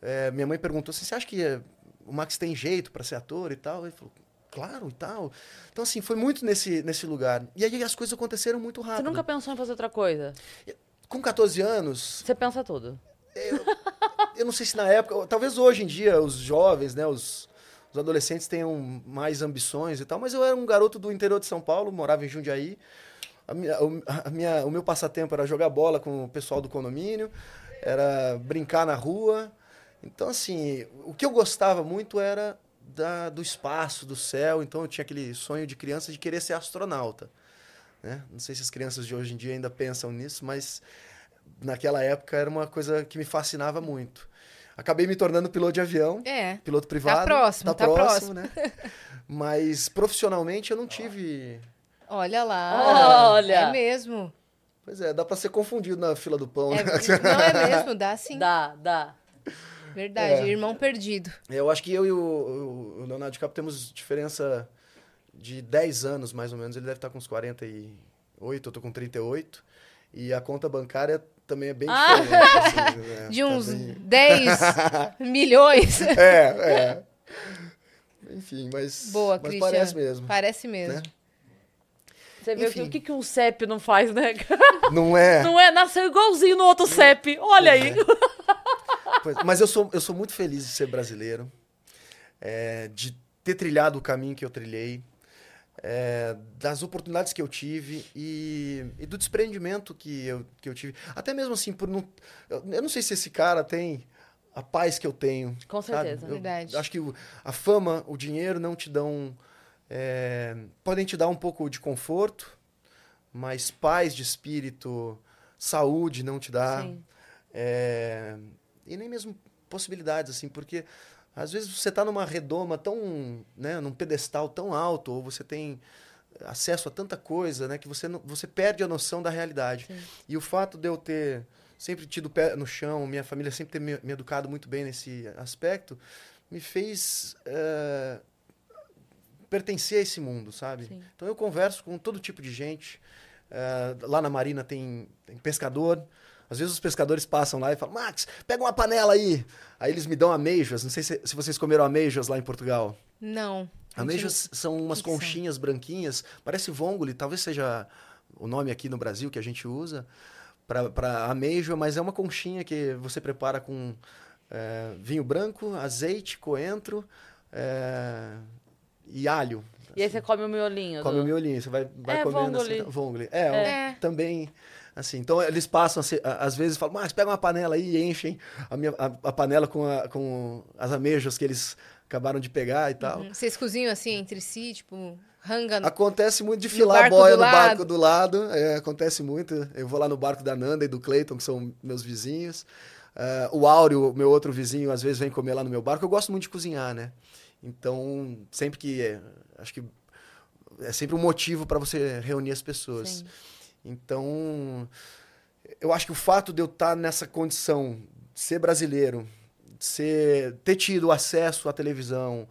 é, minha mãe perguntou assim: você acha que é, o Max tem jeito para ser ator e tal? Ele falou: claro e tal. Então, assim, foi muito nesse, nesse lugar. E aí as coisas aconteceram muito rápido. Você nunca pensou em fazer outra coisa? Com 14 anos. Você pensa tudo. Eu, eu não sei se na época, talvez hoje em dia os jovens, né, os, os adolescentes tenham mais ambições e tal, mas eu era um garoto do interior de São Paulo, morava em Jundiaí. A minha, a minha, o meu passatempo era jogar bola com o pessoal do condomínio, era brincar na rua. Então, assim, o que eu gostava muito era da, do espaço, do céu. Então, eu tinha aquele sonho de criança de querer ser astronauta. Né? Não sei se as crianças de hoje em dia ainda pensam nisso, mas naquela época era uma coisa que me fascinava muito. Acabei me tornando piloto de avião, é, piloto privado. Tá próximo, tá, tá próximo, próximo, né? Mas profissionalmente eu não tive. Olha lá. Olha. É mesmo. Pois é, dá para ser confundido na fila do pão. É, né? Não é mesmo, dá sim. Dá, dá. Verdade, é. irmão perdido. Eu acho que eu e o, o Leonardo DiCaprio temos diferença de 10 anos, mais ou menos. Ele deve estar com uns 48, eu tô com 38. E a conta bancária também é bem ah. diferente. Assim, [LAUGHS] né? De uns tá bem... 10 [LAUGHS] milhões. É, é. Enfim, mas, Boa, mas parece mesmo. Parece mesmo. Né? Você vê Enfim. o que, que um CEP não faz, né? [LAUGHS] Não é? Não é? Nasceu igualzinho no outro CEP. Olha aí. É. Pois, mas eu sou, eu sou muito feliz de ser brasileiro, é, de ter trilhado o caminho que eu trilhei é, das oportunidades que eu tive e, e, do desprendimento que eu, que eu tive. Até mesmo assim, por não. Eu, eu não sei se esse cara tem a paz que eu tenho. Com certeza, eu, verdade. Acho que a fama, o dinheiro não te dão. É, podem te dar um pouco de conforto, mas paz de espírito, saúde não te dá. É, e nem mesmo possibilidades, assim, porque às vezes você está numa redoma tão, né, num pedestal tão alto, ou você tem acesso a tanta coisa, né? Que você, não, você perde a noção da realidade. Sim. E o fato de eu ter sempre tido pé no chão, minha família sempre ter me, me educado muito bem nesse aspecto, me fez eh, pertencer a esse mundo, sabe? Sim. Então eu converso com todo tipo de gente. Eh, lá na Marina tem, tem pescador. Às vezes os pescadores passam lá e falam, Max, pega uma panela aí. Aí eles me dão ameijas. Não sei se, se vocês comeram ameijas lá em Portugal. Não. Ameijas são umas que que são? conchinhas branquinhas, parece vongole, talvez seja o nome aqui no Brasil que a gente usa para ameijoa, mas é uma conchinha que você prepara com é, vinho branco, azeite, coentro é, e alho. E aí você come o miolinho. Come do- o miolinho, você vai, vai É, comendo vongole. assim. Vongole. É, É. também assim. Então eles passam, assim, às vezes falam, mas pega uma panela aí e enchem a, minha, a, a panela com, a- com as ameijas que eles acabaram de pegar e tal. Uhum. Vocês cozinham assim entre si, tipo, ranga no... Acontece muito de filar a barco boia no barco lado. do lado. é, acontece muito. Eu vou lá no barco da Nanda e do Clayton, que são meus vizinhos. É, o Áureo, meu outro vizinho, às vezes vem comer lá no meu barco. Eu gosto muito de cozinhar, né? Então, sempre que. é, acho que é sempre um motivo para você reunir as pessoas. Sim. Então, eu acho que o fato de eu estar nessa condição de ser brasileiro, de ser, ter tido acesso à televisão,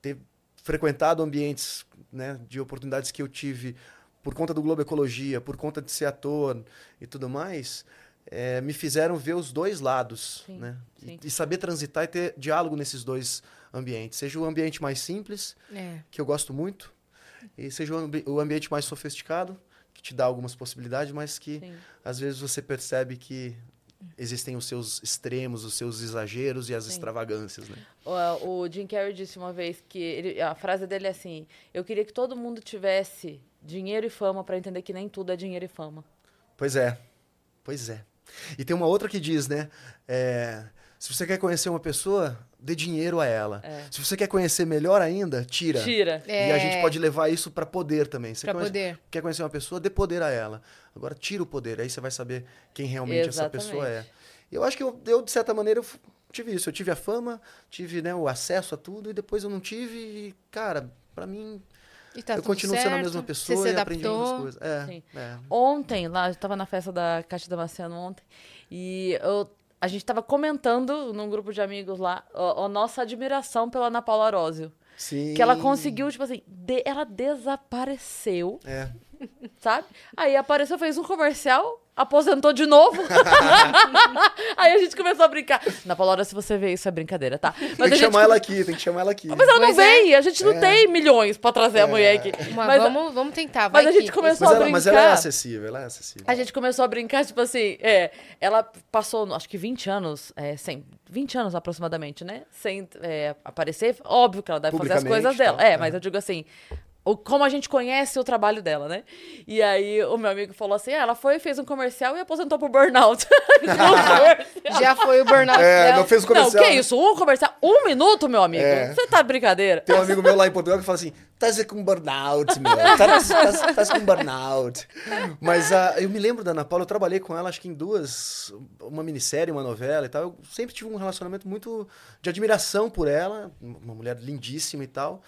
ter frequentado ambientes né, de oportunidades que eu tive por conta do Globo Ecologia, por conta de ser ator e tudo mais, eh, me fizeram ver os dois lados, Sim, né? E- sim. E, saber transitar e ter diálogo nesses dois ambientes. Seja o ambiente mais simples, É. que eu gosto muito, e seja o, ambi- o ambiente mais sofisticado, que te dá algumas possibilidades, mas que Sim. às vezes você percebe que existem os seus extremos, os seus exageros e as Sim. extravagâncias, né? O, o Jim Carrey disse uma vez que ele- a frase dele é assim: Eu queria que todo mundo tivesse dinheiro e fama pra entender que nem tudo é dinheiro e fama. Pois é, pois é. E tem uma outra que diz, né? é, se você quer conhecer uma pessoa, dê dinheiro a ela. É. Se você quer conhecer melhor ainda, tira. Tira. E a É. gente pode levar isso para poder também. Você Pra conhece- poder. quer conhecer uma pessoa, dê poder a ela. Agora tira o poder, aí você vai saber quem realmente essa Exatamente. pessoa é. Eu acho que eu, eu, de certa maneira, tive isso. Eu tive a fama, tive né, o acesso a tudo, e depois eu não tive. E, cara, pra mim, E tá eu tudo continuo sendo a certo, mesma você pessoa se e aprendi muitas adaptou. coisas. É, é. Ontem, lá, eu tava na festa da Caixa Damasceno ontem, e eu- a gente tava comentando num grupo de amigos lá a, a nossa admiração pela Ana Paula Arósio. Sim. Que ela conseguiu, tipo assim, de- ela desapareceu, É. sabe? Aí apareceu, fez um comercial, aposentou de novo. [LAUGHS] Aí a gente começou a brincar. Paula Arósio, se você vê isso, é brincadeira, tá? Tem a que gente chamar ela aqui, tem que chamar ela aqui. Mas ela não Pois é. vem, a gente não É. tem milhões pra trazer a mulher aqui. Mas, Mas, vamos, vamos tentar, vai mas a gente começou Mas a ela, mas ela é brincar. acessível, ela é acessível. A gente começou a brincar, tipo assim, é, ela passou, acho que 20 anos, é, sem, 20 anos aproximadamente, né? Sem é, aparecer. Óbvio que ela deve fazer as coisas dela. tal, É, é. mas eu digo assim, como a gente conhece o trabalho dela, né? E aí o meu amigo falou assim: ah, ela foi, fez um comercial e aposentou pro burnout. [LAUGHS] [LAUGHS] Já foi o burnout É, dela. não fez o comercial. Não, que isso? Um comercial? Um minuto, meu amigo? É. Você tá de brincadeira? Tem um amigo meu lá em Portugal que fala assim: tá com burnout, meu. Tá, tá, tá com burnout. Mas ah, eu me lembro da Ana Paula, eu trabalhei com ela, acho que em duas, uma minissérie, uma novela e tal. Eu sempre tive um relacionamento muito de admiração por ela, uma mulher lindíssima e tal.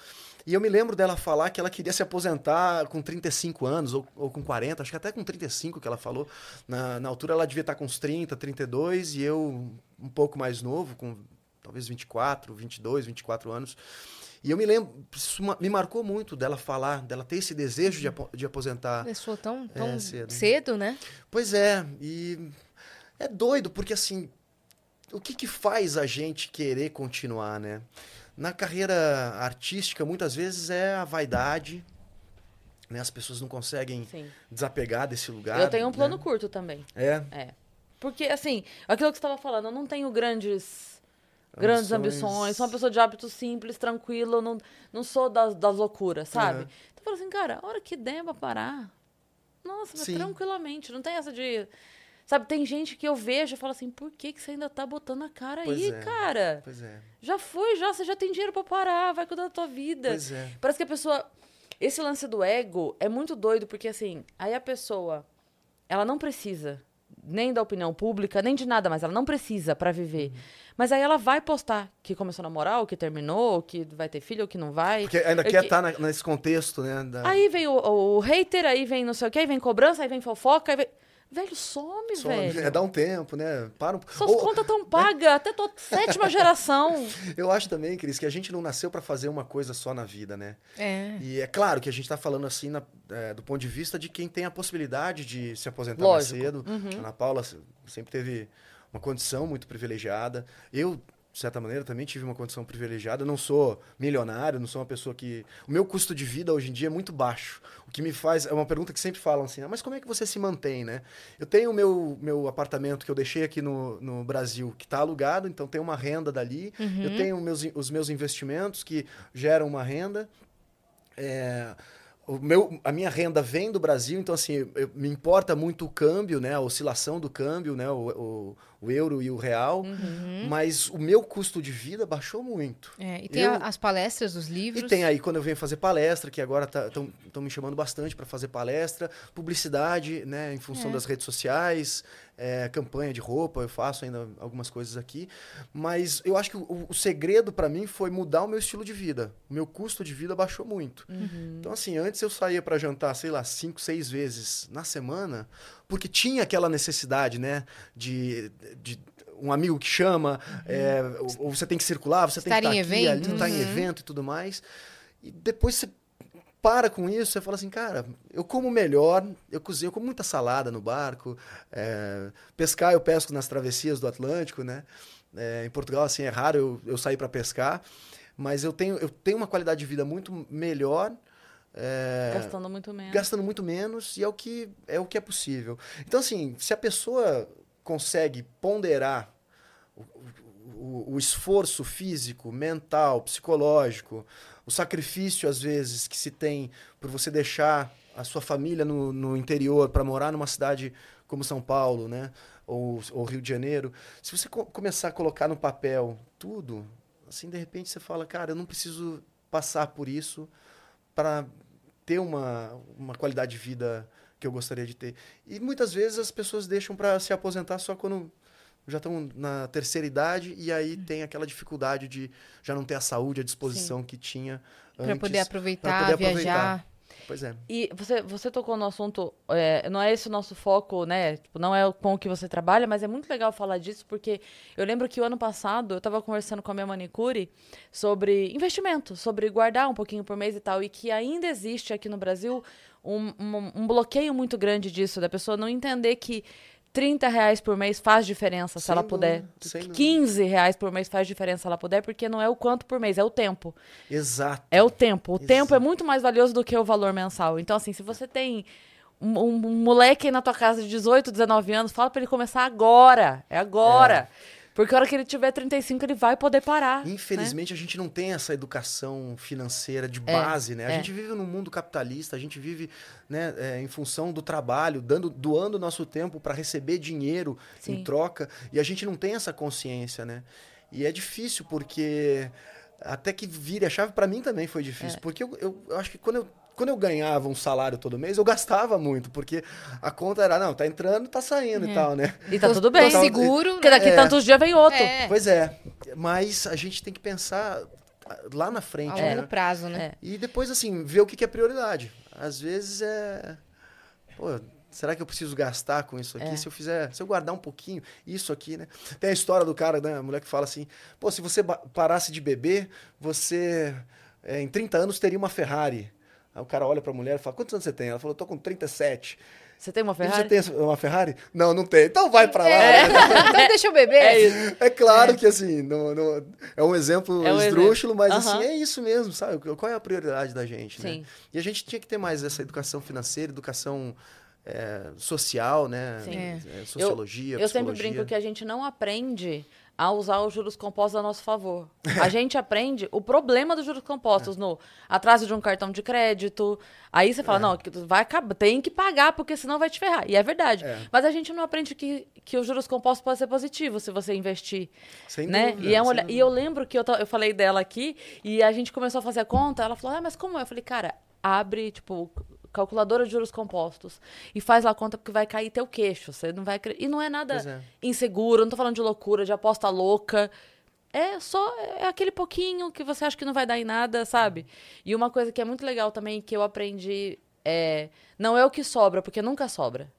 E eu me lembro dela falar que ela queria se aposentar com 35 anos, ou, ou com 40, acho que até com 35 que ela falou. Na, na altura ela devia estar com uns 30, 32, e eu um pouco mais novo, com talvez 24, 22, 24 anos. E eu me lembro, isso me marcou muito dela falar, dela ter esse desejo de, de aposentar. Começou tão, tão É, cedo. cedo. né? Pois é, e é doido, porque assim, o que que faz a gente querer continuar, né? Na carreira artística, muitas vezes é a vaidade, né? As pessoas não conseguem Sim. desapegar desse lugar. Eu tenho um plano né? curto também. É, É. Porque, assim, aquilo que você estava falando, eu não tenho grandes. Grandes Ambições. ambições, sou uma pessoa de hábito simples, tranquilo, não, não sou das, das loucuras, sabe? Uhum. Então eu falo assim, cara, a hora que der pra parar, nossa, mas Sim. tranquilamente, não tem essa de. Sabe, tem gente que eu vejo e falo assim, por que, que você ainda tá botando a cara Pois aí, é. cara? pois é, Já foi, já, você já tem dinheiro pra parar, vai cuidar da tua vida. pois é. Parece que a pessoa. Esse lance do ego é muito doido, porque assim, aí a pessoa, ela não precisa nem da opinião pública, nem de nada mais. Ela não precisa para viver. Uhum. Mas aí ela vai postar que começou a namorar, ou que terminou, ou que vai ter filho, ou que não vai. Porque ainda quer estar que... tá nesse contexto, né? Da... Aí vem o, o, hater, aí vem não sei o quê, aí vem cobrança, aí vem fofoca, aí vem... Velho, some, some, velho. É, dá um tempo, né? Para um... Suas Ou, contas tão pagas, né? até tua sétima [LAUGHS] geração. Eu acho também, Cris, que a gente não nasceu para fazer uma coisa só na vida, né? É. E é claro que a gente tá falando assim na, é, do ponto de vista de quem tem a possibilidade de se aposentar Lógico. mais cedo. Uhum. A Ana Paula sempre teve uma condição muito privilegiada. Eu de certa maneira, também tive uma condição privilegiada. Eu não sou milionário, não sou uma pessoa que. O meu custo de vida hoje em dia é muito baixo. Que me faz. É uma pergunta que sempre falam assim: ah, mas como é que você se mantém, né? Eu tenho o meu, meu apartamento que eu deixei aqui no, no Brasil, que está alugado, então tem uma renda dali. Uhum. Eu tenho meus, os meus investimentos que geram uma renda. É, o meu, a minha renda vem do Brasil, então assim, eu, me importa muito o câmbio, né? A oscilação do câmbio, né? O, o, o euro e o real. Uhum. Mas o meu custo de vida baixou muito. É, e tem eu, as palestras, os livros. E tem aí, quando eu venho fazer palestra, que agora estão tá, me chamando bastante para fazer palestra, publicidade, né? Em função é. das redes sociais, é, campanha de roupa, eu faço ainda algumas coisas aqui. Mas eu acho que o, o segredo para mim foi mudar o meu estilo de vida. O meu custo de vida baixou muito. Uhum. Então, assim, antes eu saía para jantar, sei lá, cinco, seis vezes na semana, porque tinha aquela necessidade, né? De, de um amigo que chama, uhum. é, ou, ou, você tem que circular, você estar tem que estar aqui, evento. ali, estar em uhum. evento e tudo mais. E depois você para com isso, você fala assim, cara, eu como melhor, eu cozinho, eu como muita salada no barco, é, pescar eu pesco nas travessias do Atlântico, né? É, em Portugal, assim, é raro eu, eu sair para pescar, mas eu tenho, eu tenho uma qualidade de vida muito melhor. É, gastando muito menos. Gastando muito menos e é o que é, o que é possível. Então, assim, se a pessoa consegue ponderar o, o, o esforço físico, mental, psicológico, o sacrifício, às vezes, que se tem por você deixar a sua família no, no interior para morar numa cidade como São Paulo, né? Ou, ou Rio de Janeiro. Se você co começar a colocar no papel tudo, assim, de repente você fala, cara, eu não preciso passar por isso para ter uma, uma qualidade de vida que eu gostaria de ter. E muitas vezes as pessoas deixam para se aposentar só quando já estão na terceira idade e aí hum. tem aquela dificuldade de já não ter a saúde, a disposição Sim. que tinha para poder aproveitar, poder viajar. Aproveitar. Pois é. E você, você tocou no assunto, é, não é esse o nosso foco, né? Tipo, não é com o que você trabalha, mas é muito legal falar disso, porque eu lembro que o ano passado eu estava conversando com a minha manicure sobre investimento, sobre guardar um pouquinho por mês e tal, e que ainda existe aqui no Brasil um, um, um bloqueio muito grande disso, da pessoa não entender que 30 reais por mês faz diferença se sem ela puder. Dúvida, 15 reais por mês faz diferença se ela puder, porque não é o quanto por mês, é o tempo. Exato. É o tempo. O Exato. tempo é muito mais valioso do que o valor mensal. Então, assim, se você tem um, um moleque na tua casa de 18, 19 anos, fala para ele começar agora. É agora. É. Porque a hora que ele tiver 35, ele vai poder parar. Né? Infelizmente, né? a gente não tem essa educação financeira de é, base, né? A é. gente vive num mundo capitalista, a gente vive né, é, em função do trabalho, dando, doando nosso tempo para receber dinheiro Sim. em troca, e a gente não tem essa consciência, né? E é difícil porque até que vire a chave para mim também foi difícil, é. porque eu, eu, eu acho que quando eu quando eu ganhava um salário todo mês, eu gastava muito, porque a conta era, não, tá entrando, tá saindo e tal, né? E tá tudo bem. Então, seguro. Porque daqui é, tantos dias vem outro. É. Pois é. Mas a gente tem que pensar lá na frente. A longo né? prazo, né? É. E depois, assim, ver o que, que é prioridade. Às vezes é. Pô, será que eu preciso gastar com isso aqui? É. Se eu fizer, se eu guardar um pouquinho, isso aqui, né? Tem a história do cara, né? A mulher que fala assim: pô, se você parasse de beber, você é, em 30 anos teria uma Ferrari. Aí o cara olha pra mulher e fala: Quantos anos você tem? Ela falou: Tô com 37. Você tem uma Ferrari? Você tem uma Ferrari? Não, não tem. Então vai pra lá. É. [LAUGHS] então deixa eu beber. É, isso. é claro é. que assim, no, no, é um exemplo é um esdrúxulo, mas assim, é isso mesmo, sabe? Qual é a prioridade da gente, Sim. né? E a gente tinha que ter mais essa educação financeira, educação é, social, né? Sim. É, sociologia, eu, eu sempre brinco que a gente não aprende a usar os juros compostos a nosso favor. A [LAUGHS] gente aprende o problema dos juros compostos é. no atraso de um cartão de crédito. Aí você fala, é. não, vai acabar, tem que pagar, porque senão vai te ferrar. E é verdade. É. Mas a gente não aprende que, que os juros compostos podem ser positivos se você investir. Sem né? dúvida. E, é olha... e eu lembro que eu, eu falei dela aqui, e a gente começou a fazer a conta, ela falou, ah, mas como é? Eu falei, cara, abre, tipo, calculadora de juros compostos e faz lá a conta porque vai cair teu queixo. Você não vai E não é nada é. inseguro, não tô falando de loucura, de aposta louca. É só é aquele pouquinho que você acha que não vai dar em nada, sabe? E uma coisa que é muito legal também que eu aprendi é não é o que sobra, porque nunca sobra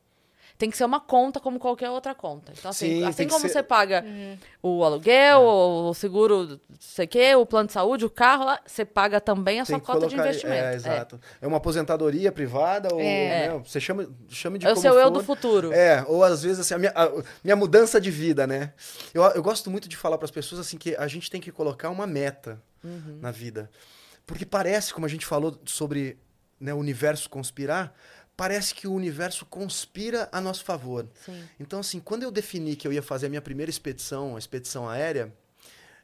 tem que ser uma conta como qualquer outra conta. Então, assim, Sim, assim como ser... você paga uhum. o aluguel, é. o seguro, sei que, o plano de saúde, o carro, você paga também a tem sua cota colocar... de investimento. É, exato. É, é uma aposentadoria privada, ou é. né, você chama, chama de É o seu for. eu do futuro. É, ou às vezes assim, a minha, a minha mudança de vida, né? Eu, eu gosto muito de falar para as pessoas assim que a gente tem que colocar uma meta uhum. na vida. Porque parece, como a gente falou sobre né, o universo conspirar, parece que o universo conspira a nosso favor. Sim. Então, assim, quando eu defini que eu ia fazer a minha primeira expedição, a expedição aérea,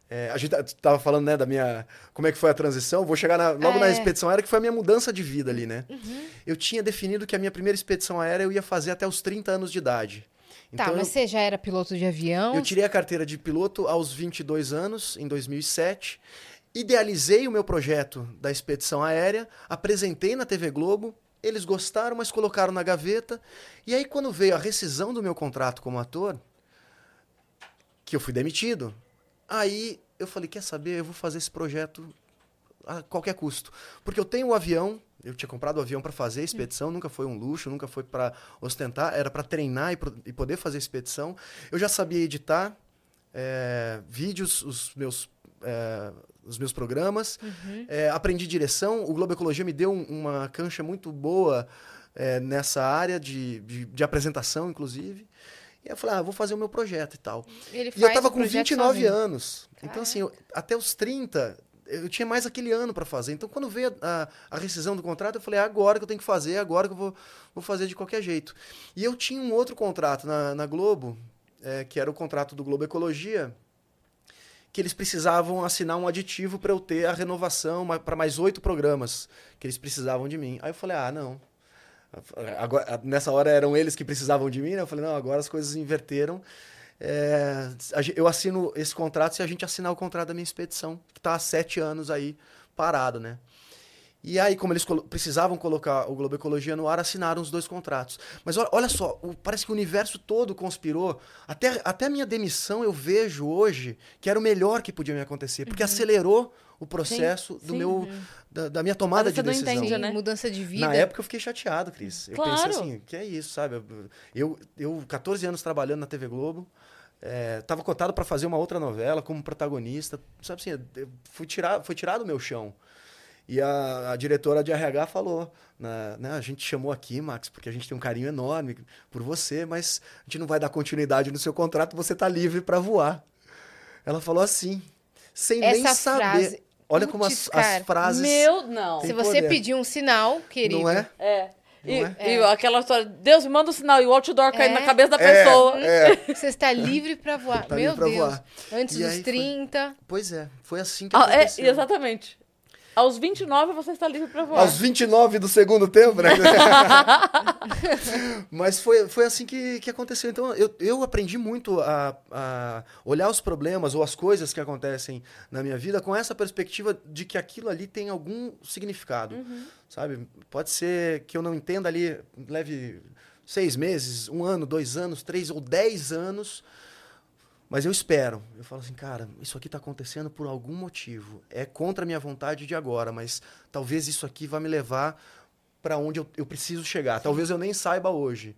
é, a gente estava falando, né, da minha. Como é que foi a transição? Vou chegar na, logo é. na expedição aérea, que foi a minha mudança de vida ali, né? Uhum. Eu tinha definido que a minha primeira expedição aérea eu ia fazer até os 30 anos de idade. Tá, então, mas eu, você já era piloto de avião? Eu tirei a carteira de piloto aos 22 anos, em 2007. Idealizei o meu projeto da expedição aérea, apresentei na TV Globo, eles gostaram, mas colocaram na gaveta. E aí, quando veio a rescisão do meu contrato como ator, que eu fui demitido, aí eu falei: quer saber? Eu vou fazer esse projeto a qualquer custo. Porque eu tenho o um avião, eu tinha comprado o um avião para fazer a expedição, nunca foi um luxo, nunca foi para ostentar, era para treinar e, e, poder fazer a expedição. Eu já sabia editar é, vídeos, os meus é, os meus programas. Uhum. É, aprendi direção. O Globo Ecologia me deu um, uma cancha muito boa é, nessa área de, de, de, apresentação, inclusive. E eu falei, ah, vou fazer o meu projeto e tal. Ele e eu tava com 29 sozinho. anos. Então, assim, eu, até os 30, eu tinha mais aquele ano para fazer. Então, quando veio a, a, rescisão do contrato, eu falei, é agora que eu tenho que fazer, é agora que eu vou, vou fazer de qualquer jeito. E eu tinha um outro contrato na, na Globo, é, que era o contrato do Globo Ecologia, que eles precisavam assinar um aditivo para eu ter a renovação para mais oito programas que eles precisavam de mim. Aí eu falei, ah, não. Agora, nessa hora eram eles que precisavam de mim, né? Eu falei, não, agora as coisas inverteram. É, eu assino esse contrato se a gente assinar o contrato da minha expedição, que está há sete anos aí parado, né? E aí, como eles colo precisavam colocar o Globo Ecologia no ar, assinaram os dois contratos. Mas olha, olha só, o, parece que o universo todo conspirou. Até, até a minha demissão eu vejo hoje que era o melhor que podia me acontecer, porque uhum. acelerou o processo sim, do sim, meu uhum. da, da, minha tomada de decisão. Não entende, né? Mudança de vida. Na época eu fiquei chateado, Cris. Eu claro. pensei assim, que é isso, sabe? Eu, eu 14 anos trabalhando na TV Globo, estava é, cotado para fazer uma outra novela como protagonista, sabe assim, fui tirar, foi tirado do meu chão. E a, a, diretora de RH falou, né, né, a gente chamou aqui, Max, porque a gente tem um carinho enorme por você, mas a gente não vai dar continuidade no seu contrato, você está livre para voar. Ela falou assim, sem Essa nem saber. Frase, Olha como as, as, frases. Meu, não. Se você poder. pedir um sinal, querido. Não é? É. E, é? e, aquela história, Deus me manda um sinal e o outdoor é. cai na cabeça da é, pessoa. É. [LAUGHS] Você está livre para voar. Tá Meu Deus. Voar. Antes e dos 30. Foi... Pois é, foi assim que ah, é, aconteceu. exatamente. Aos 29 você está livre para voar. Aos 29 do segundo tempo, né? [LAUGHS] Mas foi, foi assim que, que aconteceu. Então eu, eu aprendi muito a, a olhar os problemas ou as coisas que acontecem na minha vida com essa perspectiva de que aquilo ali tem algum significado. Uhum. Sabe? Pode ser que eu não entenda ali, leve seis meses, um ano, dois anos, três ou dez anos mas eu espero. Eu falo assim, cara, isso aqui está acontecendo por algum motivo. É contra a minha vontade de agora, mas talvez isso aqui vá me levar para onde eu, eu, preciso chegar. Talvez eu nem saiba hoje.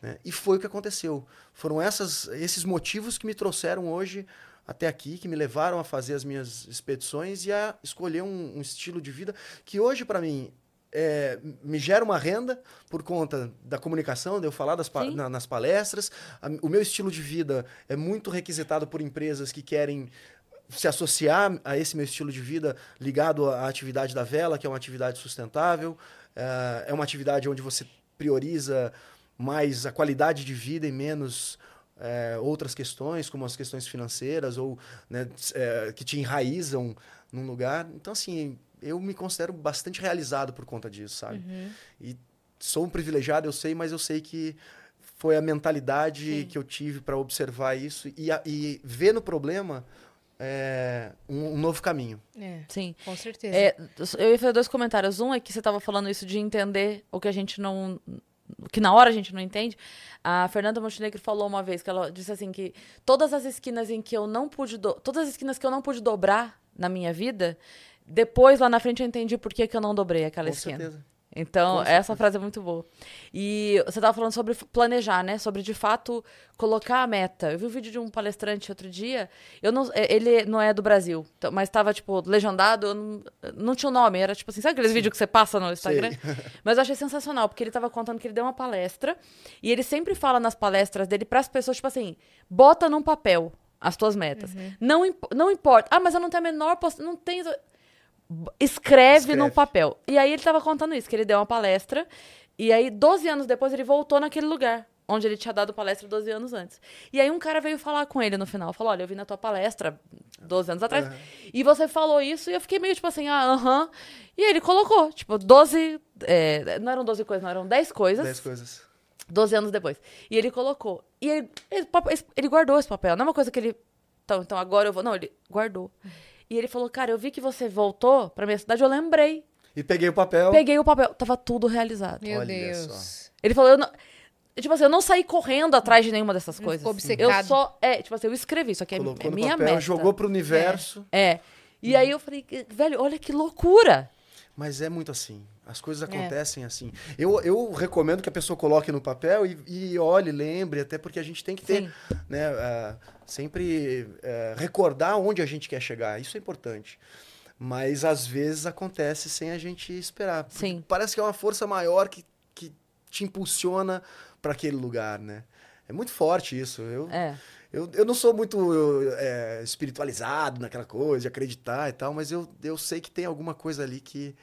Né? E foi o que aconteceu. Foram essas, esses motivos que me trouxeram hoje até aqui, que me levaram a fazer as minhas expedições e a escolher um, um estilo de vida que hoje, para mim, é, me gera uma renda por conta da comunicação, de eu falar das, na, nas palestras. A, o meu estilo de vida é muito requisitado por empresas que querem se associar a esse meu estilo de vida ligado à atividade da vela, que é uma atividade sustentável, é, é uma atividade onde você prioriza mais a qualidade de vida e menos é, outras questões, como as questões financeiras ou né, é, que te enraizam num lugar. Então, assim, eu me considero bastante realizado por conta disso, sabe? Uhum. E sou um privilegiado, eu sei, mas eu sei que foi a mentalidade Sim. que eu tive para observar isso e, e ver no problema é, um, um, novo caminho. É, Sim. Com certeza. É, eu ia fazer dois comentários. Um é que você estava falando isso de entender o que a gente não. que na hora a gente não entende. A Fernanda Montenegro falou uma vez que ela disse assim que todas as esquinas em que eu não pude. Do, todas as esquinas que eu não pude dobrar na minha vida, depois lá na frente eu entendi por que, que eu não dobrei aquela Com esquina. certeza. Então, Com essa certeza. frase é muito boa. E você estava falando sobre planejar, né? Sobre, de fato, colocar a meta. Eu vi um vídeo de um palestrante outro dia. Eu não, é, ele não é do Brasil, então- mas estava, tipo, legendado. eu Não, não tinha o nome. Era, tipo assim, sabe aqueles vídeos que você passa no Instagram? [LAUGHS] Mas eu achei sensacional, porque ele estava contando que ele deu uma palestra. E ele sempre fala nas palestras dele para as pessoas, tipo assim, bota num papel as tuas metas. Não, imp- não importa. Ah, mas eu não tenho a menor... Poss... Não tenho... Escreve, Escreve. num papel. E aí ele tava contando isso, que ele deu uma palestra. E aí, 12 anos depois, ele voltou naquele lugar. Onde ele tinha dado palestra 12 anos antes. E aí um cara veio falar com ele no final. Falou, olha, eu vi na tua palestra 12 anos atrás. Aham. E você falou isso. E eu fiquei meio tipo assim, ah, aham. E aí ele colocou, tipo, 12... é, não eram 12 coisas, não. Eram 10 coisas. Dez coisas. 12 anos depois. E ele colocou. E ele, ele, ele guardou esse papel. Não é uma coisa que ele. Então, então agora eu vou. Não, ele guardou. E ele falou, cara, eu vi que você voltou pra minha cidade, eu lembrei. E peguei o papel. Peguei o papel. Tava tudo realizado. Meu Olha Deus. Ele falou, eu não. Tipo assim, eu não saí correndo atrás de nenhuma dessas coisas. obcecado. Eu só. É, tipo assim, eu escrevi, isso aqui é, Colocou é no minha papel, meta. jogou pro universo. É. E aí eu falei, velho, olha que loucura. Mas é muito assim. As É. coisas acontecem assim. Eu, eu recomendo que a pessoa coloque no papel e, e olhe, lembre, até porque a gente tem que ter, Sim. né, ah, sempre eh, recordar onde a gente quer chegar. Isso é importante. Mas às vezes acontece sem a gente esperar. Sim. Parece que é uma força maior que, que te impulsiona para aquele lugar, né? É muito forte isso. Eu, É. eu, eu não sou muito eu, é, espiritualizado naquela coisa, de acreditar e tal, mas eu, eu sei que tem alguma coisa ali que,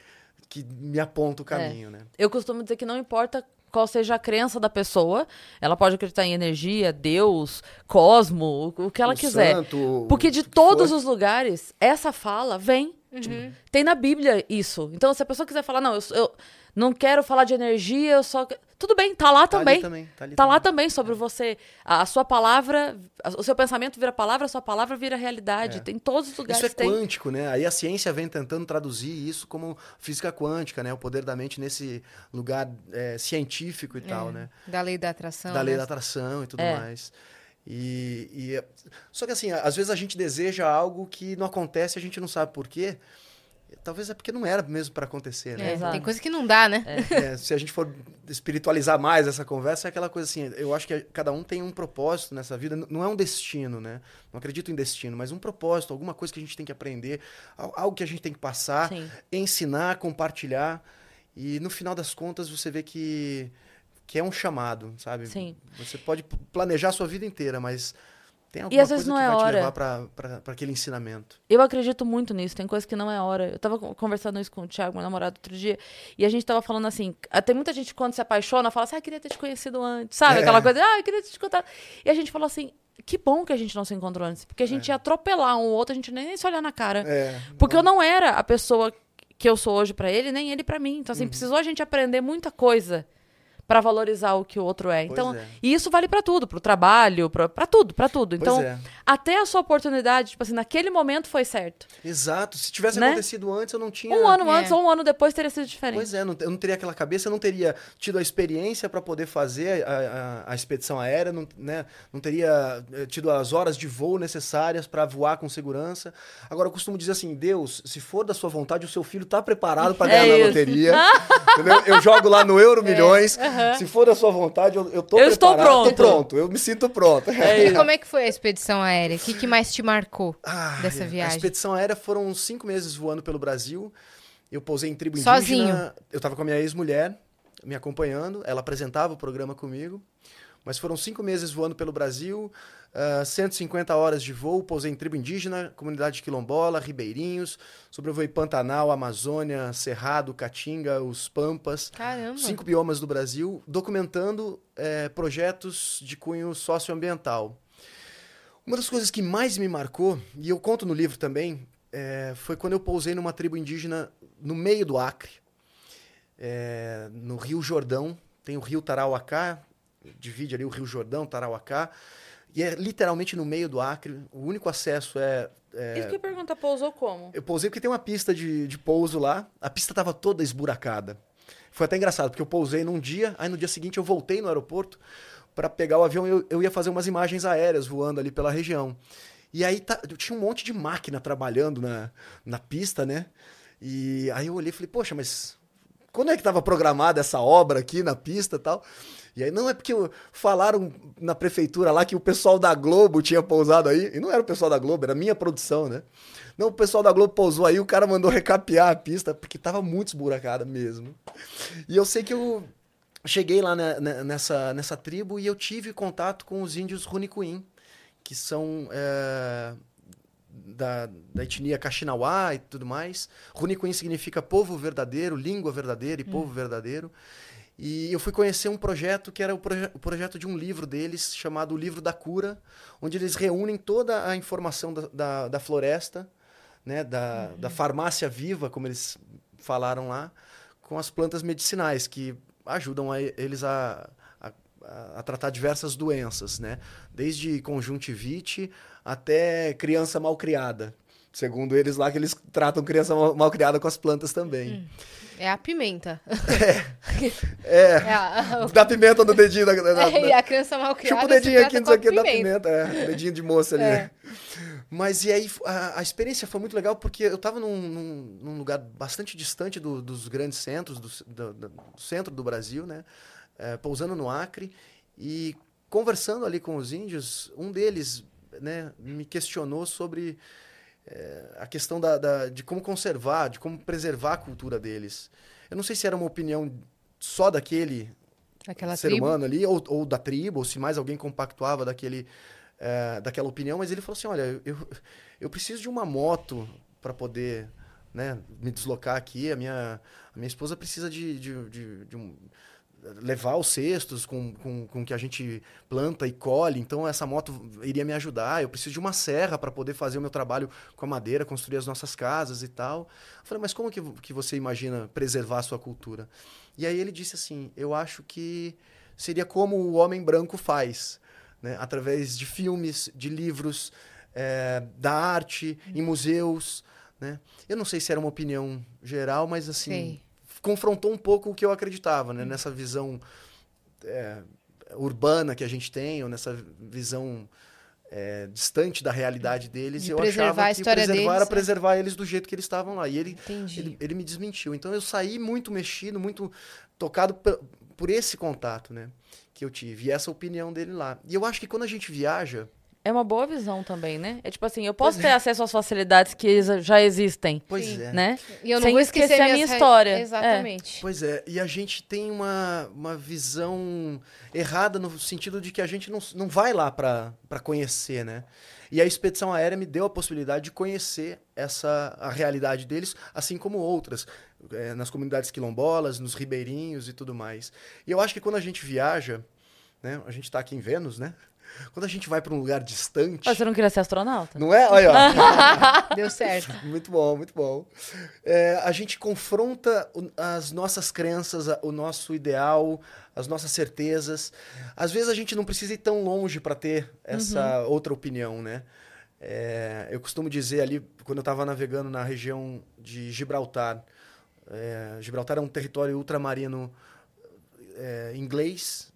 que me aponta o caminho, né? Eu costumo dizer que não importa qual seja a crença da pessoa, ela pode acreditar em energia, Deus, cosmo, o que ela O quiser. santo, Porque de todos for. os lugares, essa fala vem. Tipo, tem na Bíblia isso. Então, se a pessoa quiser falar, não, eu, eu não quero falar de energia, eu só. Que-" Tudo bem, tá lá Tá também. também, tá Tá lá também. também sobre você. A, a sua palavra, a- o seu pensamento vira palavra, a sua palavra vira realidade. Tem em todos os lugares. Isso é tem. quântico, né? Aí a ciência vem tentando traduzir isso como física quântica, né? O poder da mente nesse lugar é, científico e tal, né? Da lei da atração. da lei né? da atração e tudo É. mais. E, e é- só que assim, às vezes a gente deseja algo que não acontece, a gente não sabe por quê. Talvez é porque não era mesmo para acontecer, né? É, tem coisa que não dá, né? É, se a gente for espiritualizar mais essa conversa, é aquela coisa assim, eu acho que cada um tem um propósito nessa vida, não é um destino, né? Não acredito em destino, mas um propósito, alguma coisa que a gente tem que aprender, al- algo que a gente tem que passar, Sim. ensinar, compartilhar. E no final das contas você vê que, que é um chamado, sabe? Sim. Você pode planejar a sua vida inteira, mas tem alguma às coisa vezes não que é vai te hora. levar para aquele ensinamento. Eu acredito muito nisso, tem coisa que não é hora. Eu tava con- conversando isso com o Thiago, meu namorado, outro dia, e a gente tava falando assim, ah, tem muita gente quando se apaixona, fala assim, ah, queria ter te conhecido antes, sabe? É. Aquela coisa, ah, eu queria ter te contado. E a gente falou assim, que bom que a gente não se encontrou antes, porque a gente ia atropelar um ou outro, a gente nem, nem se olhar na cara. É, Porque eu não era a pessoa que eu sou hoje pra ele, nem ele pra mim. Então, assim, Uhum. precisou a gente aprender muita coisa pra valorizar o que o outro é. Então, é. e isso vale pra tudo, pro trabalho, pra pra tudo, pra tudo. Pois Então, é. até a sua oportunidade, tipo assim, naquele momento foi certo. Exato. Se tivesse Né? acontecido antes, eu não tinha. Um ano É. antes ou um ano depois teria sido diferente. Pois é, não- eu não teria aquela cabeça, eu não teria tido a experiência para poder fazer a, a- a expedição aérea, não, né, não teria eh, tido as horas de voo necessárias para voar com segurança. Agora, eu costumo dizer assim: Deus, se for da sua vontade, o seu filho tá preparado para [LAUGHS] É ganhar na loteria. [LAUGHS] entendeu? Eu jogo lá no Euro Milhões. Se for da sua vontade, eu, eu tô Eu estou pronto. Tô pronto, eu me sinto pronto. É E como é que foi a expedição aérea? O que, que mais te marcou Ai, dessa A viagem? expedição aérea foram cinco meses voando pelo Brasil. Eu pousei em tribo Sozinho? indígena. Eu estava com a minha ex-mulher me acompanhando. Ela apresentava o programa comigo. Mas foram cinco meses voando pelo Brasil, ah, 150 horas de voo. Pousei em tribo indígena, comunidade quilombola, ribeirinhos. Sobrevoei Pantanal, Amazônia, Cerrado, Caatinga, os Pampas. Caramba. Cinco biomas do Brasil, documentando eh, projetos de cunho socioambiental. Uma das coisas que mais me marcou, e eu conto no livro também, eh, foi quando eu pousei numa tribo indígena no meio do Acre, eh, no Rio Jordão. Tem o Rio Tarauacá divide ali o Rio Jordão, Tarauacá. E é literalmente no meio do Acre. O único acesso é. é... Isso que pergunta, pousou como? Eu pousei porque tem uma pista de, de pouso lá. A pista estava toda esburacada. Foi até engraçado, porque eu pousei num dia, aí no dia seguinte eu voltei no aeroporto para pegar o avião e eu, eu ia fazer umas imagens aéreas voando ali pela região. E aí tá, tinha um monte de máquina trabalhando na, na pista, né? E aí eu olhei e falei, poxa, mas quando é que estava programada essa obra aqui na pista e tal? E aí, não é porque falaram na prefeitura lá que o pessoal da Globo tinha pousado aí. E não era o pessoal da Globo, era a minha produção, né? Não, o pessoal da Globo pousou aí, o cara mandou [LAUGHS] recapear a pista, porque tava muito esburacada mesmo. E eu sei que eu cheguei lá nessa, nessa tribo e eu tive contato com os índios Runicuim, que são é, da, da etnia Kaxinawá e tudo mais. Runicuim significa povo verdadeiro, língua verdadeira e hum. povo verdadeiro. E eu fui conhecer um projeto que era o, proje o, projeto de um livro deles, chamado O Livro da Cura, onde eles reúnem toda a informação da, da, da floresta, né, da, uhum. da farmácia viva, como eles falaram lá, com as plantas medicinais, que ajudam a, eles a, a, a, tratar diversas doenças, né? Desde conjuntivite até criança mal criada. Segundo eles lá, que eles tratam criança mal, mal criada com as plantas também. Hum. É a pimenta. É. [LAUGHS] É. é a, Dá pimenta no dedinho da. da, [LAUGHS] é, e a criança mal criada. Tipo o dedinho aqui, não sei o que, dá pimenta. É, dedinho de moça ali. É. Mas e aí, a, a, experiência foi muito legal porque eu estava num, num, num, lugar bastante distante do, dos grandes centros, do, do, do, centro do Brasil, né? É, pousando no Acre e conversando ali com os índios, um deles né, me questionou sobre é, a questão da, da, de como conservar, de como preservar a cultura deles. Eu não sei se era uma opinião só daquele Aquela ser tribo? humano ali, ou, ou, da tribo, ou se mais alguém compactuava daquele, é, daquela opinião, mas ele falou assim: olha, eu, eu preciso de uma moto para poder né, me deslocar aqui, a minha, a minha esposa precisa de, de, de, de um levar os cestos com, com, com que a gente planta e colhe, então essa moto iria me ajudar. Eu preciso de uma serra para poder fazer o meu trabalho com a madeira, construir as nossas casas e tal. Eu falei, mas como que, que você imagina preservar a sua cultura? E aí ele disse assim: eu acho que seria como o homem branco faz, né? através de filmes, de livros, é, da arte, em museus. Né? Eu não sei se era uma opinião geral, mas assim. Sim confrontou um pouco o que eu acreditava, né? Nessa visão é, urbana que a gente tem, ou nessa visão é, distante da realidade deles, de eu achava que preservar deles, era é. preservar eles do jeito que eles estavam lá. E ele, ele, ele, me desmentiu. Então eu saí muito mexido, muito tocado por, por esse contato, né? Que eu tive. E essa opinião dele lá. E eu acho que quando a gente viaja, é uma boa visão também, né? É tipo assim, eu posso pois ter é. acesso às facilidades que já existem. Pois Sim. é. Né? E eu não Sem vou esquecer, esquecer a minha história. Re... Exatamente. É. Pois é. E a gente tem uma, uma visão errada no sentido de que a gente não, não vai lá para conhecer, né? E a expedição aérea me deu a possibilidade de conhecer essa a realidade deles, assim como outras, é, nas comunidades quilombolas, nos ribeirinhos e tudo mais. E eu acho que quando a gente viaja, né, a gente está aqui em Vênus, né? Quando a gente vai para um lugar distante. Mas você não queria ser astronauta? Não é? Olha, ó. [LAUGHS] Deu certo. Muito bom, muito bom. É, a gente confronta as nossas crenças, o nosso ideal, as nossas certezas. Às vezes a gente não precisa ir tão longe para ter essa uhum. outra opinião, né? É, eu costumo dizer ali, quando eu estava navegando na região de Gibraltar, é, Gibraltar é um território ultramarino é, inglês,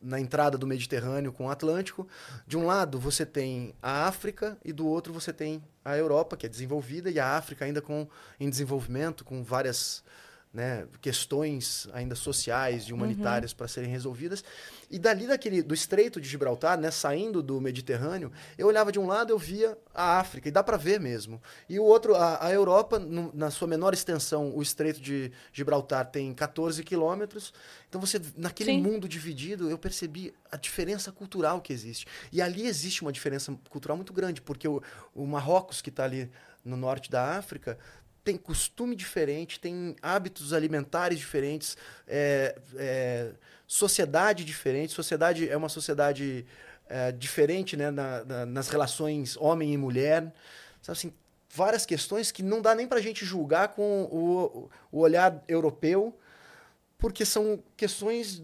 na entrada do Mediterrâneo com o Atlântico. De um lado você tem a África e do outro você tem a Europa, que é desenvolvida, e a África ainda com, em desenvolvimento, com várias né, questões ainda sociais e humanitárias uhum. para serem resolvidas. E dali daquele do Estreito de Gibraltar, né, saindo do Mediterrâneo, eu olhava de um lado, eu via a África, e dá para ver mesmo. E o outro, a, a Europa, no, na sua menor extensão, o Estreito de Gibraltar tem 14 quilômetros. Então você, naquele Sim. mundo dividido, eu percebi a diferença cultural que existe. E ali existe uma diferença cultural muito grande, porque o, o Marrocos, que está ali no norte da África, tem costume diferente, tem hábitos alimentares diferentes, é, é, sociedade diferente. Sociedade é uma sociedade é, diferente né, na, na, nas relações homem e mulher. Sabe assim, várias questões que não dá nem para a gente julgar com o, o olhar europeu, porque são questões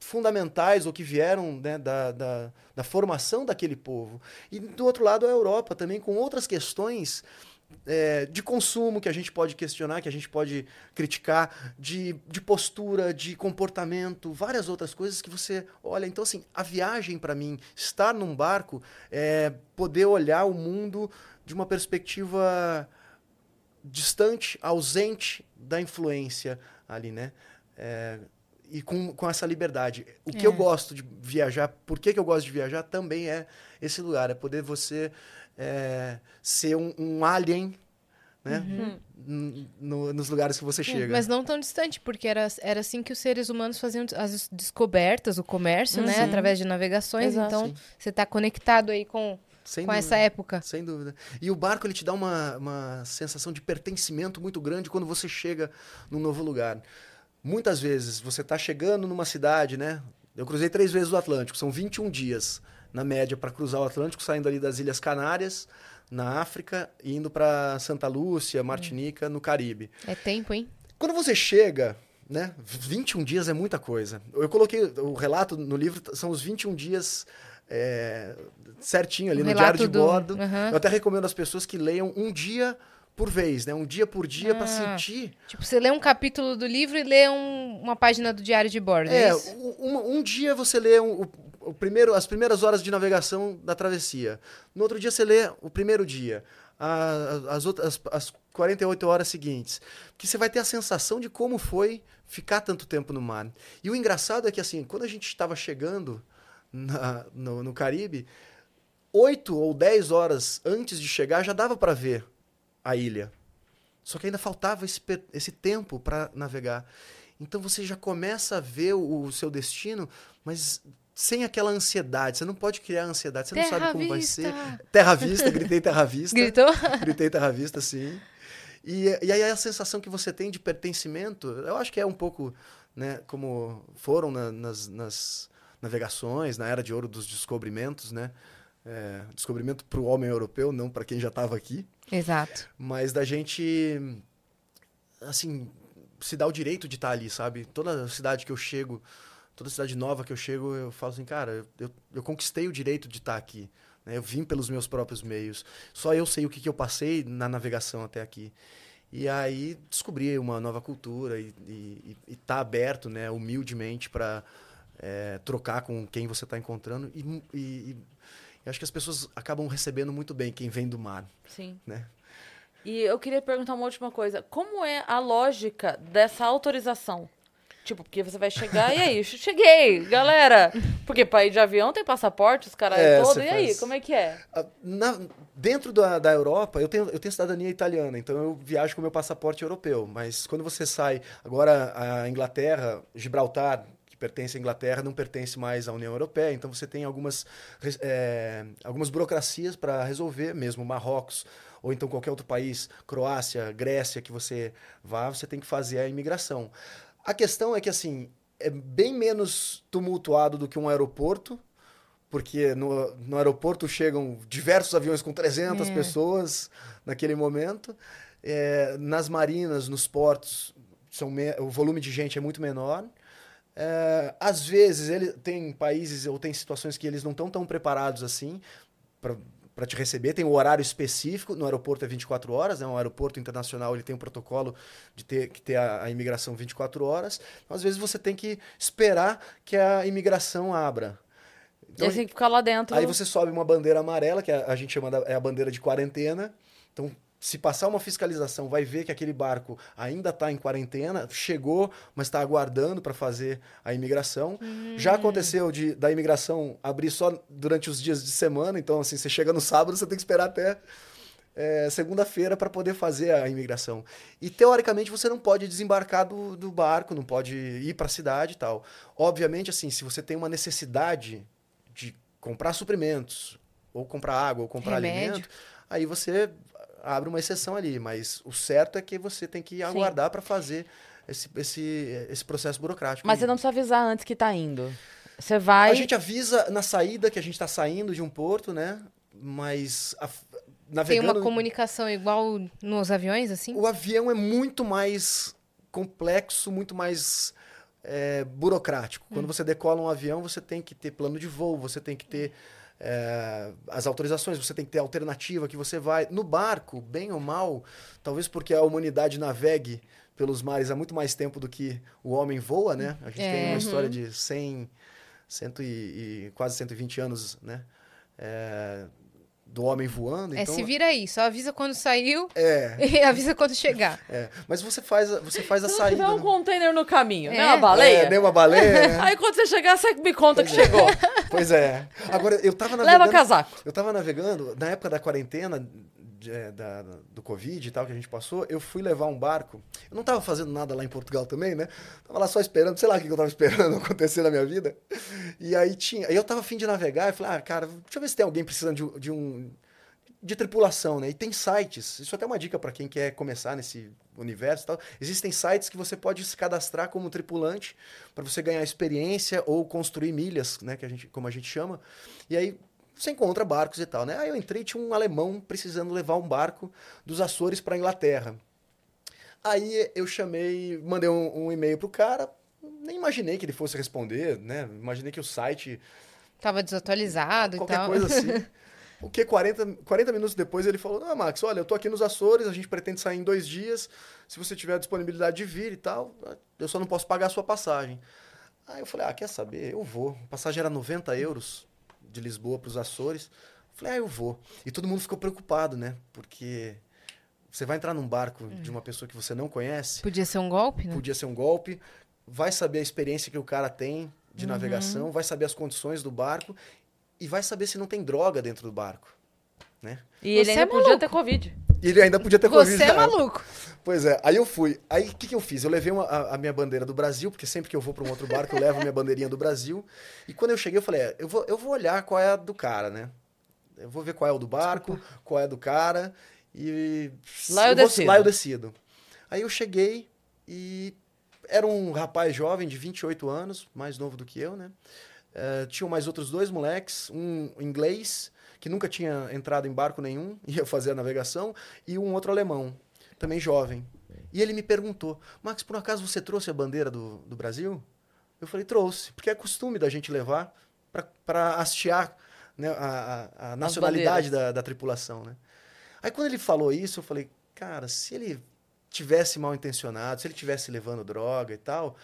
fundamentais ou que vieram né, da, da, da, formação daquele povo. E do outro lado, a Europa também, com outras questões é, de consumo que a gente pode questionar, que a gente pode criticar, de, de postura, de comportamento, várias outras coisas que você olha. Então, assim, a viagem para mim, estar num barco, é poder olhar o mundo de uma perspectiva distante, ausente da influência ali, né? É, e com, com essa liberdade. O que é. eu gosto de viajar, por que, que eu gosto de viajar, também é esse lugar, é poder você é, ser um, um, alien, né? Uhum. No, nos lugares que você chega. Mas não tão distante, porque era, era assim que os seres humanos faziam as descobertas, o comércio, né? uhum. né? Através de navegações. Exato. Então, Sim. você está conectado aí com, sem com dúvida, essa época. Sem dúvida. E o barco ele te dá uma, uma sensação de pertencimento muito grande quando você chega num novo lugar. Muitas vezes você está chegando numa cidade, né? Eu cruzei três vezes o Atlântico, são 21 dias na média para cruzar o Atlântico, saindo ali das Ilhas Canárias, na África, e indo para Santa Lúcia, Martinica, no Caribe. É tempo, hein? Quando você chega, né? 21 dias é muita coisa. Eu coloquei o relato no livro, são os 21 dias é, certinho ali um no diário de do... bordo. Uhum. Eu até recomendo às pessoas que leiam um dia por vez, né? Um dia por dia ah, para sentir. Tipo, você lê um capítulo do livro e lê um, uma página do diário de bordo. É, é um, um, dia você lê um, o, primeiro, as primeiras horas de navegação da travessia. No outro dia você lê o primeiro dia. A, as, outras, as, as 48 horas seguintes. Que você vai ter a sensação de como foi ficar tanto tempo no mar. E o engraçado é que, assim, quando a gente estava chegando na, no, no Caribe, oito ou dez horas antes de chegar já dava para ver a ilha. Só que ainda faltava esse, esse tempo para navegar. Então você já começa a ver o, o, seu destino, mas sem aquela ansiedade. Você não pode criar ansiedade, você terra não sabe como vista. vai ser. Terra vista, gritei terra vista. Gritou? [LAUGHS] Gritei terra vista, sim. E, e aí a sensação que você tem de pertencimento, eu acho que é um pouco, né, como foram na, nas, nas navegações, na era de ouro dos descobrimentos, né? É, descobrimento para o homem europeu, não para quem já estava aqui. Exato. Mas da gente, assim, se dar o direito de estar tá ali, sabe? Toda cidade que eu chego, toda cidade nova que eu chego, eu falo assim, cara, eu, eu conquistei o direito de estar tá aqui. Né? Eu vim pelos meus próprios meios. Só eu sei o que, que eu passei na navegação até aqui. E aí descobri uma nova cultura e estar tá aberto, né, humildemente, para é, trocar com quem você está encontrando e, e, acho que as pessoas acabam recebendo muito bem quem vem do mar. Sim. Né? E eu queria perguntar uma última coisa. Como é a lógica dessa autorização? Tipo, porque você vai chegar, e aí? Cheguei, galera! Porque para ir de avião tem passaporte, os caras é, todos, e faz... aí? Como é que é? Ah, na, dentro da, da Europa, eu tenho, eu tenho cidadania italiana, então eu viajo com meu passaporte europeu. Mas quando você sai, agora a Inglaterra, Gibraltar, pertence à Inglaterra não pertence mais à União Europeia, então você tem algumas, é, algumas burocracias para resolver, mesmo Marrocos ou então qualquer outro país, Croácia, Grécia, que você vá, você tem que fazer a imigração. A questão é que, assim, é bem menos tumultuado do que um aeroporto, porque no, no aeroporto chegam diversos aviões com 300 é. pessoas naquele momento. É, nas marinas, nos portos, são o volume de gente é muito menor. É, às vezes ele tem países ou tem situações que eles não estão tão preparados assim para te receber. Tem um horário específico, no aeroporto é 24 horas, né? um aeroporto internacional ele tem um protocolo de ter que ter a, a imigração 24 horas. Então, às vezes você tem que esperar que a imigração abra. Então, e tem que ficar lá dentro. Aí você sobe uma bandeira amarela, que a, a gente chama da, é a bandeira de quarentena. Então se passar uma fiscalização, vai ver que aquele barco ainda está em quarentena, chegou, mas está aguardando para fazer a imigração. Hum. Já aconteceu de da imigração abrir só durante os dias de semana, então assim, você chega no sábado, você tem que esperar até é, segunda-feira para poder fazer a imigração. E teoricamente você não pode desembarcar do, do barco, não pode ir para a cidade e tal. Obviamente, assim, se você tem uma necessidade de comprar suprimentos, ou comprar água, ou comprar Remédio. alimento, aí você abre uma exceção ali, mas o certo é que você tem que aguardar para fazer esse, esse, esse processo burocrático. Mas aí. você não precisa avisar antes que está indo. Você vai. A gente avisa na saída que a gente está saindo de um porto, né? Mas a, navegando... Tem uma comunicação igual nos aviões, assim? O avião é muito mais complexo, muito mais é, burocrático. Quando você decola um avião, você tem que ter plano de voo, você tem que ter é, as autorizações, você tem que ter alternativa que você vai. No barco, bem ou mal, talvez porque a humanidade navegue pelos mares há muito mais tempo do que o homem voa, né? A gente É. tem uma Uhum. história de 100, 100 e, e quase 120 anos, né? É, do homem voando. É, então, se vira aí, só avisa quando saiu é, [LAUGHS] e avisa quando chegar. é. Mas você faz, a- você faz a Se não tiver saída. um né? container no caminho, né? É. Uma baleia. É, nem uma baleia. [LAUGHS] né? Aí quando você chegar, você me conta que Pois é. chegou. Pois é. Agora, eu tava navegando... Leva casaco. Eu tava navegando, na época da quarentena, de- é, da- do Covid e tal, que a gente passou, eu fui levar um barco. Eu não tava fazendo nada lá em Portugal também, né? Tava lá só esperando, sei lá o que eu tava [LAUGHS] esperando acontecer na minha vida. E aí tinha. Aí eu tava afim de navegar, e falei, ah, cara, deixa eu ver se tem alguém precisando de, de um. De tripulação, né? E tem sites. Isso é até uma dica para quem quer começar nesse universo e tal. Existem sites que você pode se cadastrar como tripulante para você ganhar experiência ou construir milhas, né? Que a gente, como a gente chama. E aí você encontra barcos e tal, né? Aí eu entrei, tinha um alemão precisando levar um barco dos Açores para Inglaterra. Aí eu chamei, mandei um, um e-mail pro cara, nem imaginei que ele fosse responder, né? Imaginei que o site, Tava desatualizado e qualquer tal. coisa assim. [LAUGHS] O que 40, 40 minutos depois ele falou: Não, Max, olha, eu tô aqui nos Açores, a gente pretende sair em dois dias. Se você tiver a disponibilidade de vir e tal, eu só não posso pagar a sua passagem. Aí eu falei: Ah, quer saber? Eu vou. A passagem era 90 euros de Lisboa para os Açores. Eu falei: Ah, eu vou. E todo mundo ficou preocupado, né? Porque você vai entrar num barco de uma pessoa que você não conhece, Podia ser um golpe, né? podia ser um golpe, vai saber a experiência que o cara tem de Uhum. navegação, vai saber as condições do barco e vai saber se não tem droga dentro do barco. Né? E ele Você ainda é podia ter Covid. E ele ainda podia ter Covid. Você é maluco. Pois é, aí eu fui. Aí o que, que eu fiz? Eu levei uma- a, a minha bandeira do Brasil, porque sempre que eu vou para um outro barco eu levo a minha bandeirinha do Brasil. E quando eu cheguei, eu falei: é, eu, vou, eu vou olhar qual é a do cara, né? Eu vou ver qual é o do barco, qual é a do cara. E. Lá eu vou- decido. Lá eu decido. Aí eu cheguei e era um rapaz jovem de 28 anos, mais novo do que eu, né? Eh, tinham mais outros dois moleques, um inglês, que nunca tinha entrado em barco nenhum, [LAUGHS] ia fazer a navegação, e um outro alemão, também jovem. E ele me perguntou, Max, por acaso você trouxe a bandeira do, do Brasil? Eu falei, trouxe, porque é costume da gente levar para hastear né, a, a- a nacionalidade da, da tripulação, né? Aí quando ele falou isso, eu falei, cara, se ele tivesse mal intencionado, se ele tivesse levando droga e tal,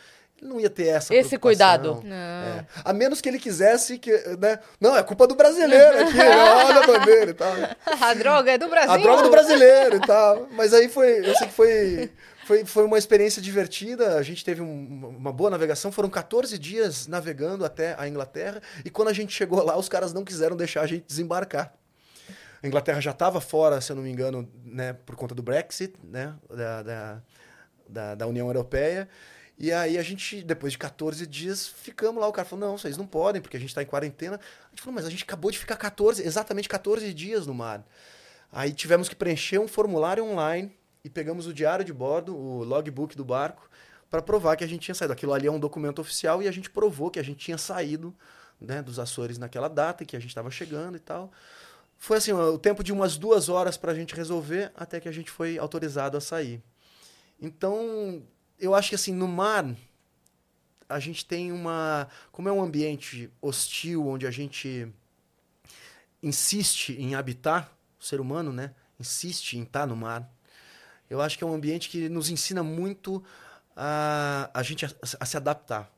não ia ter essa Esse cuidado. Não. É. A menos que ele quisesse que, né? Não, é culpa do brasileiro aqui, [LAUGHS] né? olha a bandeira e tal. A droga é do Brasil. A droga do brasileiro e tal. Mas aí foi, eu sei que foi, foi, foi uma experiência divertida. A gente teve um- uma boa navegação. Foram 14 dias navegando até a Inglaterra. E quando a gente chegou lá, os caras não quiseram deixar a gente desembarcar. A Inglaterra já estava fora, se eu não me engano, né, por conta do Brexit, né, da, da, da, da União Europeia. E aí a gente, depois de 14 dias, ficamos lá. O cara falou, não, vocês não podem, porque a gente está em quarentena. A gente falou, mas a gente acabou de ficar 14, exatamente 14 dias no mar. Aí tivemos que preencher um formulário online e pegamos o diário de bordo, o logbook do barco, para provar que a gente tinha saído. Aquilo ali é um documento oficial e a gente provou que a gente tinha saído né, dos Açores naquela data que a gente estava chegando e tal. Foi assim, o tempo de umas duas horas para a gente resolver até que a gente foi autorizado a sair. Então, eu acho que assim, no mar, a gente tem uma. Como é um ambiente hostil, onde a gente insiste em habitar, o ser humano, né? Insiste em estar no mar. Eu acho que é um ambiente que nos ensina muito a, a gente a, a se adaptar.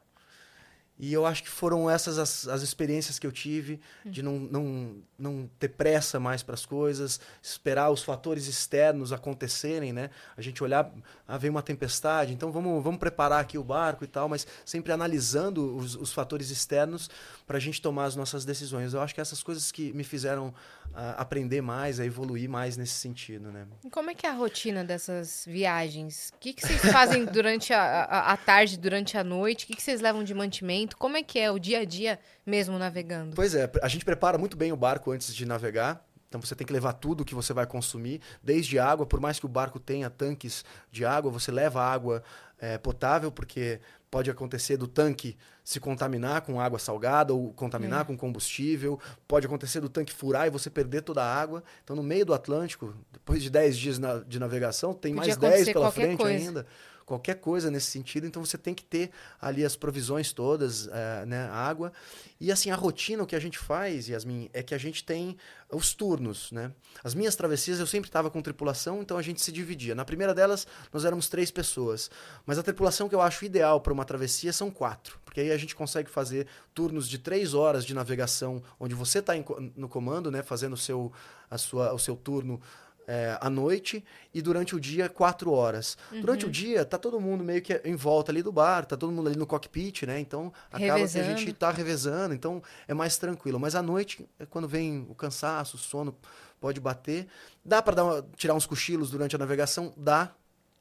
E eu acho que foram essas as, as experiências que eu tive de não, não, não ter pressa mais para as coisas, esperar os fatores externos acontecerem, né? A gente olhar, ah, veio uma tempestade, então vamos, vamos preparar aqui o barco e tal, mas sempre analisando os, os fatores externos para a gente tomar as nossas decisões. Eu acho que essas coisas que me fizeram ah, aprender mais, a evoluir mais nesse sentido, né? E Como é que é a rotina dessas viagens? O que, que vocês fazem durante a, a, a tarde, durante a noite? O que, que vocês levam de mantimento? Como é que é o dia a dia mesmo navegando? Pois é, a gente prepara muito bem o barco antes de navegar. Então você tem que levar tudo que você vai consumir, desde água, por mais que o barco tenha tanques de água, você leva água eh, potável, porque pode acontecer do tanque se contaminar com água salgada ou contaminar com combustível, pode acontecer do tanque furar e você perder toda a água. Então no meio do Atlântico, depois de 10 dias na- de navegação, tem Podia mais 10 acontecer pela frente coisa. ainda. Qualquer coisa nesse sentido. Então você tem que ter ali as provisões todas, uh, né, água. E assim, a rotina, o que a gente faz, Yasmin, é que a gente tem os turnos, né? As minhas travessias eu sempre estava com tripulação, então a gente se dividia. Na primeira delas, nós éramos três pessoas. Mas a tripulação que eu acho ideal para uma travessia são quatro. Porque aí a gente consegue fazer turnos de três horas de navegação, onde você está no comando, né? Fazendo seu, a sua, o seu turno é, à noite e durante o dia quatro horas. Uhum. Durante o dia tá todo mundo meio que em volta ali do bar, tá todo mundo ali no cockpit, né? Então acaba revezando. que a gente tá revezando, então é mais tranquilo. Mas à noite é quando vem o cansaço, o sono pode bater. Dá para tirar uns cochilos durante a navegação? Dá,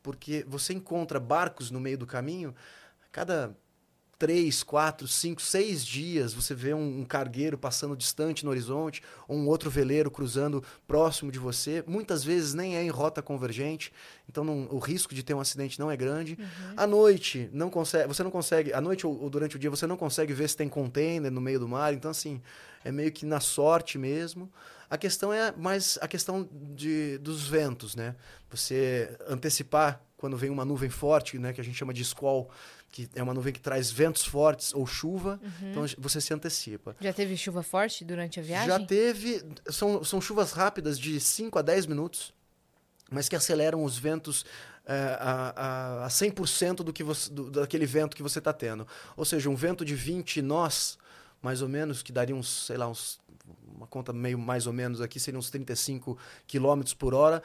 porque você encontra barcos no meio do caminho. Cada três, quatro, cinco, seis dias você vê um, um, cargueiro passando distante no horizonte, ou um outro veleiro cruzando próximo de você. Muitas vezes nem é em rota convergente, então não, o risco de ter um acidente não é grande. Uhum. À noite, não consegue, você não consegue, à noite ou, ou, durante o dia, você não consegue ver se tem container no meio do mar, então assim, é meio que na sorte mesmo. A questão é mais a questão de, dos ventos, né? Você antecipar quando vem uma nuvem forte, né, que a gente chama de squall, que é uma nuvem que traz ventos fortes ou chuva, uhum. então você se antecipa. Já teve chuva forte durante a viagem? Já teve, são, são chuvas rápidas de 5 a 10 minutos, mas que aceleram os ventos é, a, a, a 100% do que você, do, daquele vento que você está tendo. Ou seja, um vento de 20 nós, mais ou menos, que daria uns, sei lá, uns uma conta meio mais ou menos aqui, seriam uns 35 km por hora.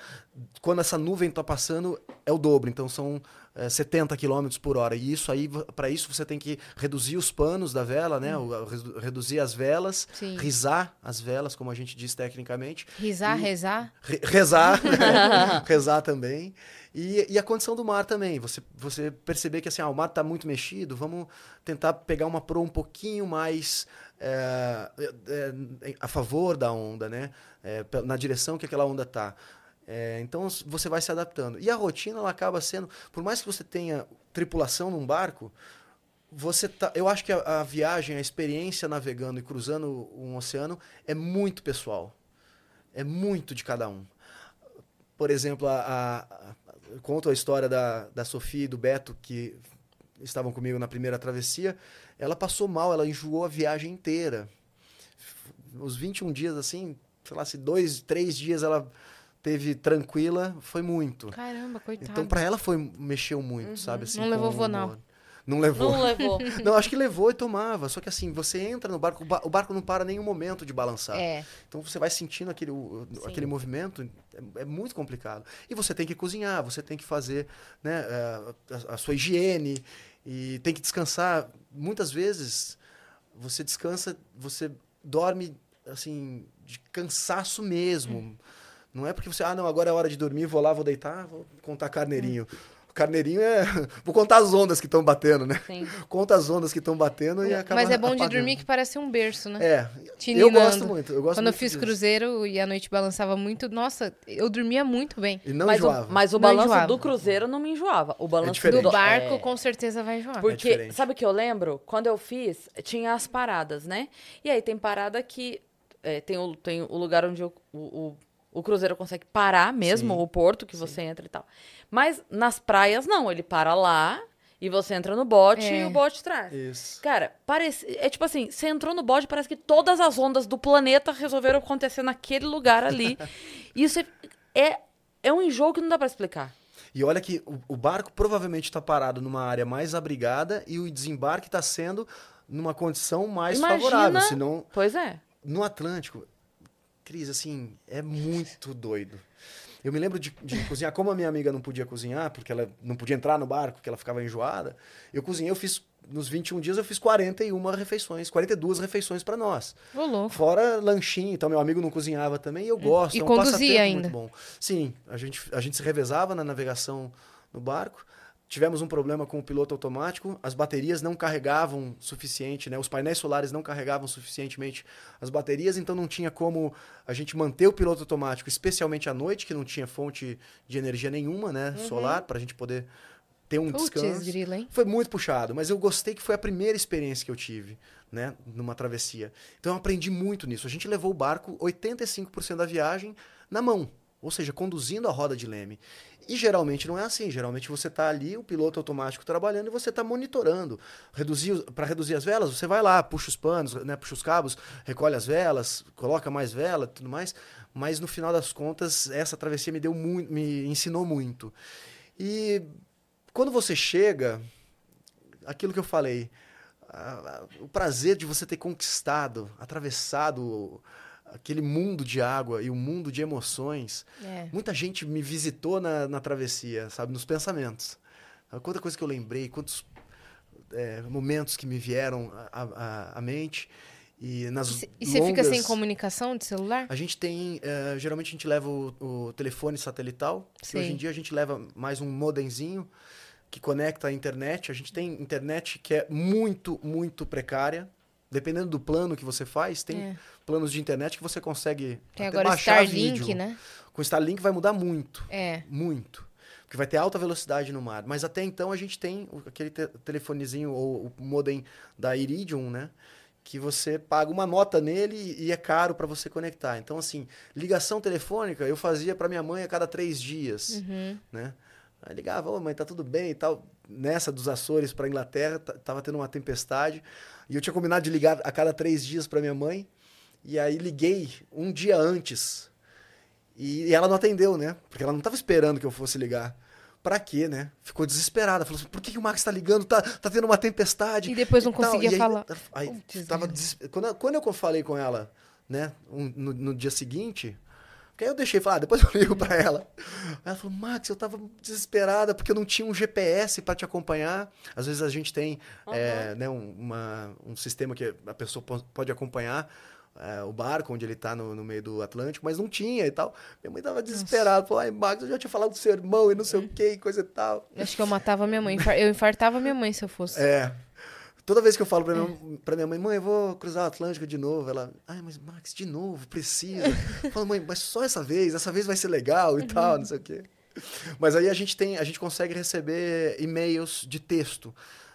Quando essa nuvem está passando, é o dobro, então são é, 70 km por hora. E isso aí, para isso, você tem que reduzir os panos da vela, né? Hum. Reduzir as velas, Sim. risar as velas, como a gente diz tecnicamente. Risar, e, rezar? Re, rezar, [LAUGHS] [LAUGHS] rezar também. E, e, a condição do mar também. Você, você perceber que assim, ah, o mar está muito mexido, vamos tentar pegar uma proa um pouquinho mais é, é, a favor da onda, né? É, na direção que aquela onda está. É, então você vai se adaptando. E a rotina ela acaba sendo, por mais que você tenha tripulação num barco, você tá, eu acho que a, a viagem, a experiência navegando e cruzando um oceano é muito pessoal. É muito de cada um. Por exemplo, a, a, a conto a história da, da Sofia e do Beto, que estavam comigo na primeira travessia. Ela passou mal, ela enjoou a viagem inteira. Os 21 dias, assim, sei lá, se dois, três dias ela teve tranquila, foi muito. Caramba, coitado. Então, para ela foi mexeu muito, uhum. sabe? Assim, não levou vonal. Não levou. Não levou. [LAUGHS] não, acho que levou e tomava. Só que assim, você entra no barco, o barco não para nenhum momento de balançar. É. Então você vai sentindo aquele, aquele movimento, é, é, muito complicado. E você tem que cozinhar, você tem que fazer né, a, é, a, a sua higiene e tem que descansar. Muitas vezes você descansa, você dorme assim, de cansaço mesmo. Hum. Não é porque você, ah, não, agora é hora de dormir, vou lá, vou deitar, vou contar carneirinho. Hum. Carneirinho é. [LAUGHS] Vou contar as ondas que estão batendo, né? Sim. [LAUGHS] Conta as ondas que estão batendo e acaba. Mas é bom apagando. de dormir que parece um berço, né? É. Tininando. Eu gosto muito. Eu gosto Quando muito eu fiz disso. cruzeiro e a noite balançava muito, nossa, eu dormia muito bem. E não mas enjoava. O, mas o não balanço enjoava. do cruzeiro não me enjoava. O balanço é do barco é... com certeza vai enjoar. Porque, é sabe o que eu lembro? Quando eu fiz, tinha as paradas, né? E aí tem parada que. É, tem, o, tem o lugar onde o, o o cruzeiro consegue parar mesmo, Sim. o porto que Sim. você entra e tal. Mas nas praias, não. Ele para lá e você entra no bote é. e o bote traz. Isso. Cara, parece. É tipo assim, você entrou no bote, parece que todas as ondas do planeta resolveram acontecer naquele lugar ali. [LAUGHS] Isso é, é, é um enjoo que não dá para explicar. E olha que o, o barco provavelmente está parado numa área mais abrigada e o desembarque está sendo numa condição mais Imagina... favorável. Senão, pois é. No Atlântico, Cris, assim, é muito doido. Eu me lembro de, de cozinhar, como a minha amiga não podia cozinhar, porque ela não podia entrar no barco, porque ela ficava enjoada, eu cozinhei, eu fiz, nos 21 dias eu fiz 41 refeições, 42 refeições para nós. Olô. Fora lanchinho, então meu amigo não cozinhava também, e eu gosto, e é um conduzia ainda. muito bom. Sim, a gente, a gente se revezava na navegação no barco, Tivemos um problema com o piloto automático, as baterias não carregavam suficiente, né? os painéis solares não carregavam suficientemente as baterias, então não tinha como a gente manter o piloto automático, especialmente à noite, que não tinha fonte de energia nenhuma né? Uhum. solar, para a gente poder ter um Puts, descanso. Grilo? Foi muito puxado, mas eu gostei que foi a primeira experiência que eu tive, né, numa travessia. Então eu aprendi muito nisso. A gente levou o barco 85% da viagem na mão. Ou seja, conduzindo a roda de leme. E geralmente não é assim. Geralmente você está ali, o piloto automático trabalhando e você está monitorando. Reduzir, para reduzir as velas, você vai lá, puxa os panos, né, puxa os cabos, recolhe as velas, coloca mais vela, tudo mais. Mas no final das contas, essa travessia me deu muito, me ensinou muito. E quando você chega, aquilo que eu falei, o prazer de você ter conquistado, atravessado aquele mundo de água e o um mundo de emoções. É. Muita gente me visitou na, na travessia, sabe, nos pensamentos. Quanta coisa que eu lembrei, quantos é, momentos que me vieram à, à, mente. E nas E você longas... fica sem comunicação de celular? A gente tem. Uh, geralmente a gente leva o, o telefone satelital. Hoje em dia a gente leva mais um modemzinho que conecta a internet. A gente tem internet que é muito, muito precária. Dependendo do plano que você faz, tem é. planos de internet que você consegue tem agora baixar Starlink, vídeo. né? Com Starlink vai mudar muito. É. Muito. Porque vai ter alta velocidade no mar. Mas até então a gente tem aquele te telefonezinho ou o modem da Iridium, né? Que você paga uma nota nele e é caro para você conectar. Então, assim, ligação telefônica eu fazia para minha mãe a cada três dias, uhum. né? Aí ligava, ô mãe, tá tudo bem e tal. Nessa dos Açores para Inglaterra, tava tendo uma tempestade. E eu tinha combinado de ligar a cada três dias para minha mãe. E aí liguei um dia antes. E ela não atendeu, né? Porque ela não estava esperando que eu fosse ligar. Pra quê, né? Ficou desesperada. Falou assim, por que, que o Max tá ligando? Tá, tá tendo uma tempestade. E depois não conseguia aí, falar. Aí, tava des... quando, quando eu falei com ela, né, um, no, no dia seguinte, aí eu deixei falar, ah, depois eu [LAUGHS] ligo para ela. Aí ela falou, Max, eu tava desesperada porque eu não tinha um GPS para te acompanhar. Às vezes a gente tem uhum. é, né, um, uma, um sistema que a pessoa pode acompanhar é, o barco onde ele tá no, no, meio do Atlântico, mas não tinha e tal. Minha mãe tava desesperada, falou, ai, Max, eu já tinha falado do seu irmão e não sei o que, coisa e tal. Acho que eu matava minha mãe, eu infartava minha mãe se eu fosse. É. Toda vez que eu falo pra minha, pra minha mãe, mãe, eu vou cruzar o Atlântico de novo, ela, ai, mas Max, de novo, precisa. [LAUGHS] Eu falo, mãe, mas só essa vez, essa vez vai ser legal e uhum. tal, não sei o quê. Mas aí a gente tem, a gente consegue receber e-mails de texto,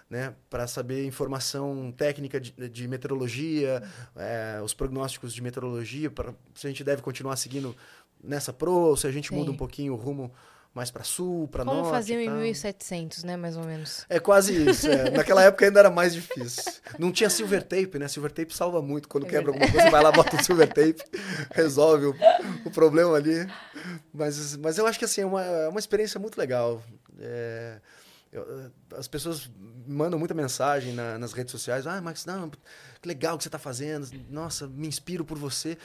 né, para saber informação técnica de, de meteorologia, é, os prognósticos de meteorologia, para se a gente deve continuar seguindo nessa pro, ou se a gente Sim. muda um pouquinho o rumo mais para sul, para norte. Como faziam em 1700, né, mais ou menos. É quase isso. É. Naquela época ainda era mais difícil. Não tinha silver tape, né? Silver tape salva muito. Quando é quebra verdade. alguma coisa, vai lá, bota um silver tape, resolve o, o, problema ali. Mas, mas eu acho que assim, é uma, é uma experiência muito legal. É, eu, as pessoas mandam muita mensagem na, nas redes sociais. Ah, Max, não, que legal que você está fazendo. Nossa, me inspiro por você.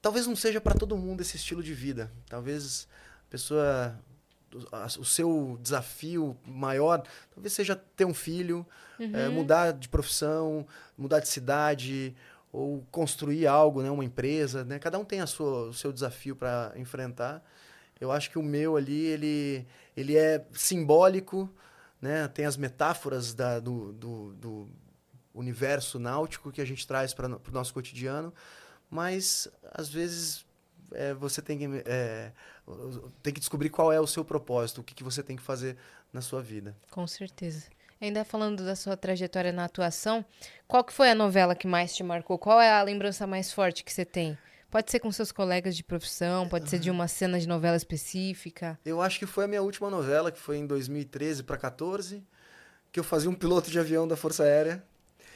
Talvez não seja para todo mundo esse estilo de vida. Talvez a pessoa o seu desafio maior talvez seja ter um filho, uhum. é, mudar de profissão, mudar de cidade ou construir algo, né, uma empresa, né? Cada um tem a sua, o seu desafio para enfrentar. Eu acho que o meu ali ele ele é simbólico, né? Tem as metáforas da, do, do, do universo náutico que a gente traz para o nosso cotidiano, mas às vezes é, você tem que é, tem que descobrir qual é o seu propósito, o que, que você tem que fazer na sua vida. Com certeza. Ainda falando da sua trajetória na atuação, qual que foi a novela que mais te marcou? Qual é a lembrança mais forte que você tem? Pode ser com seus colegas de profissão, pode ser de uma cena de novela específica. Eu acho que foi a minha última novela, que foi em 2013 para 14, que eu fazia um piloto de avião da Força Aérea.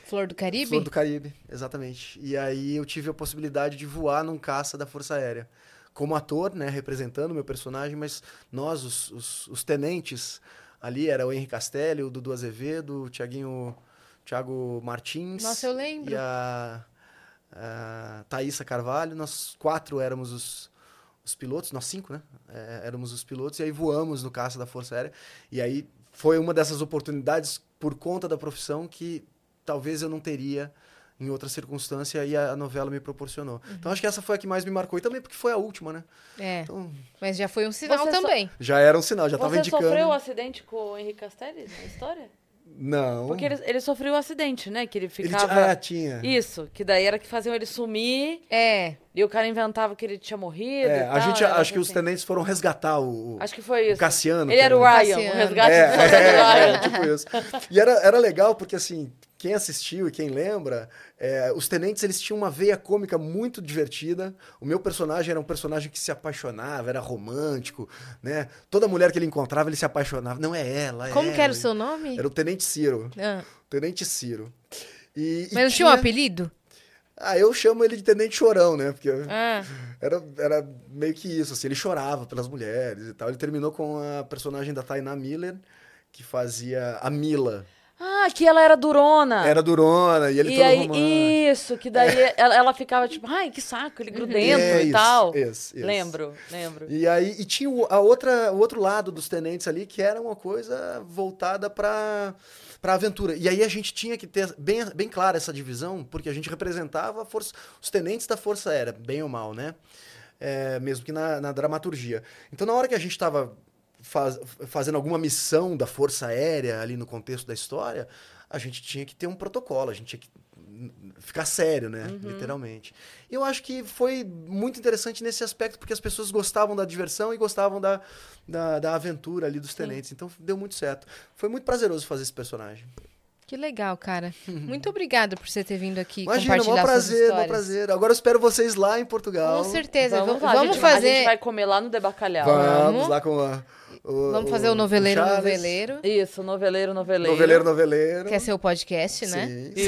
Flor do Caribe? Flor do Caribe, exatamente. E aí eu tive a possibilidade de voar num caça da Força Aérea como ator, né, representando o meu personagem, mas nós, os, os, os, tenentes, ali era o Henrique Castelli, o Dudu Azevedo, o Thiaguinho, Thiago Martins. Nossa, eu lembro. E a, a Thaísa Carvalho, nós quatro éramos os, os pilotos, nós cinco, né? É, éramos os pilotos, e aí voamos no caça da Força Aérea. E aí foi uma dessas oportunidades, por conta da profissão, que talvez eu não teria em outra circunstância e a novela me proporcionou. Uhum. Então acho que essa foi a que mais me marcou e também porque foi a última, né? É. Então, Mas já foi um sinal também. So... Já era um sinal, já estava indicando. Você sofreu o um acidente com o Henrique Castelli na história? Não. Porque ele, ele sofreu um acidente, né? Que ele ficava. Ele ah, tinha. Isso, que daí era que faziam ele sumir. É. E o cara inventava que ele tinha morrido. É, a tal, gente, acho que assim. os tenentes foram resgatar o. Acho que foi isso. Cassiano. Ele era o Ryan, o resgate é, do é, Ryan. É, tipo isso. E era, era legal porque, assim, quem assistiu e quem lembra, é, os tenentes eles tinham uma veia cômica muito divertida. O meu personagem era um personagem que se apaixonava, era romântico, né? Toda mulher que ele encontrava, ele se apaixonava. Não é ela, é Como que era o ela. seu nome? Era o Tenente Ciro. Ah. Tenente Ciro. E, e Mas não tinha um apelido? Ah, eu chamo ele de Tenente Chorão, né? Porque Ah, era, era meio que isso, assim, ele chorava pelas mulheres e tal. Ele terminou com a personagem da Tainá Miller, que fazia a Mila. Ah, que ela era durona. Era durona, e ele e todo aí, romântico. isso, que daí ela, ela ficava tipo, ai, que saco, ele grudento É, e isso, tal. isso, isso. Lembro, lembro. E aí e tinha o, a outra, o outro lado dos tenentes ali, que era uma coisa voltada para para aventura. E aí a gente tinha que ter bem, bem clara essa divisão, porque a gente representava a força, os tenentes da Força Aérea, bem ou mal, né? É, mesmo que na, na dramaturgia. Então, na hora que a gente estava faz, fazendo alguma missão da Força Aérea ali no contexto da história, a gente tinha que ter um protocolo, a gente tinha que ficar sério, né? Literalmente. E eu acho que foi muito interessante nesse aspecto, porque as pessoas gostavam da diversão e gostavam da, da, da aventura ali dos tenentes. Então deu muito certo. Foi muito prazeroso fazer esse personagem. Que legal, cara. [LAUGHS] Muito obrigada por você ter vindo aqui Imagina, compartilhar suas prazer, maior histórias. prazer. Agora eu espero vocês lá em Portugal. Com certeza. Vamos, lá, vamos a gente, A fazer. gente vai comer lá no Debacalhau. Vamos, Vamos. lá com a, o, Vamos fazer o noveleiro Charles. noveleiro. Isso, noveleiro, noveleiro. Noveleiro, noveleiro. Que é seu podcast, né? Sim. [LAUGHS]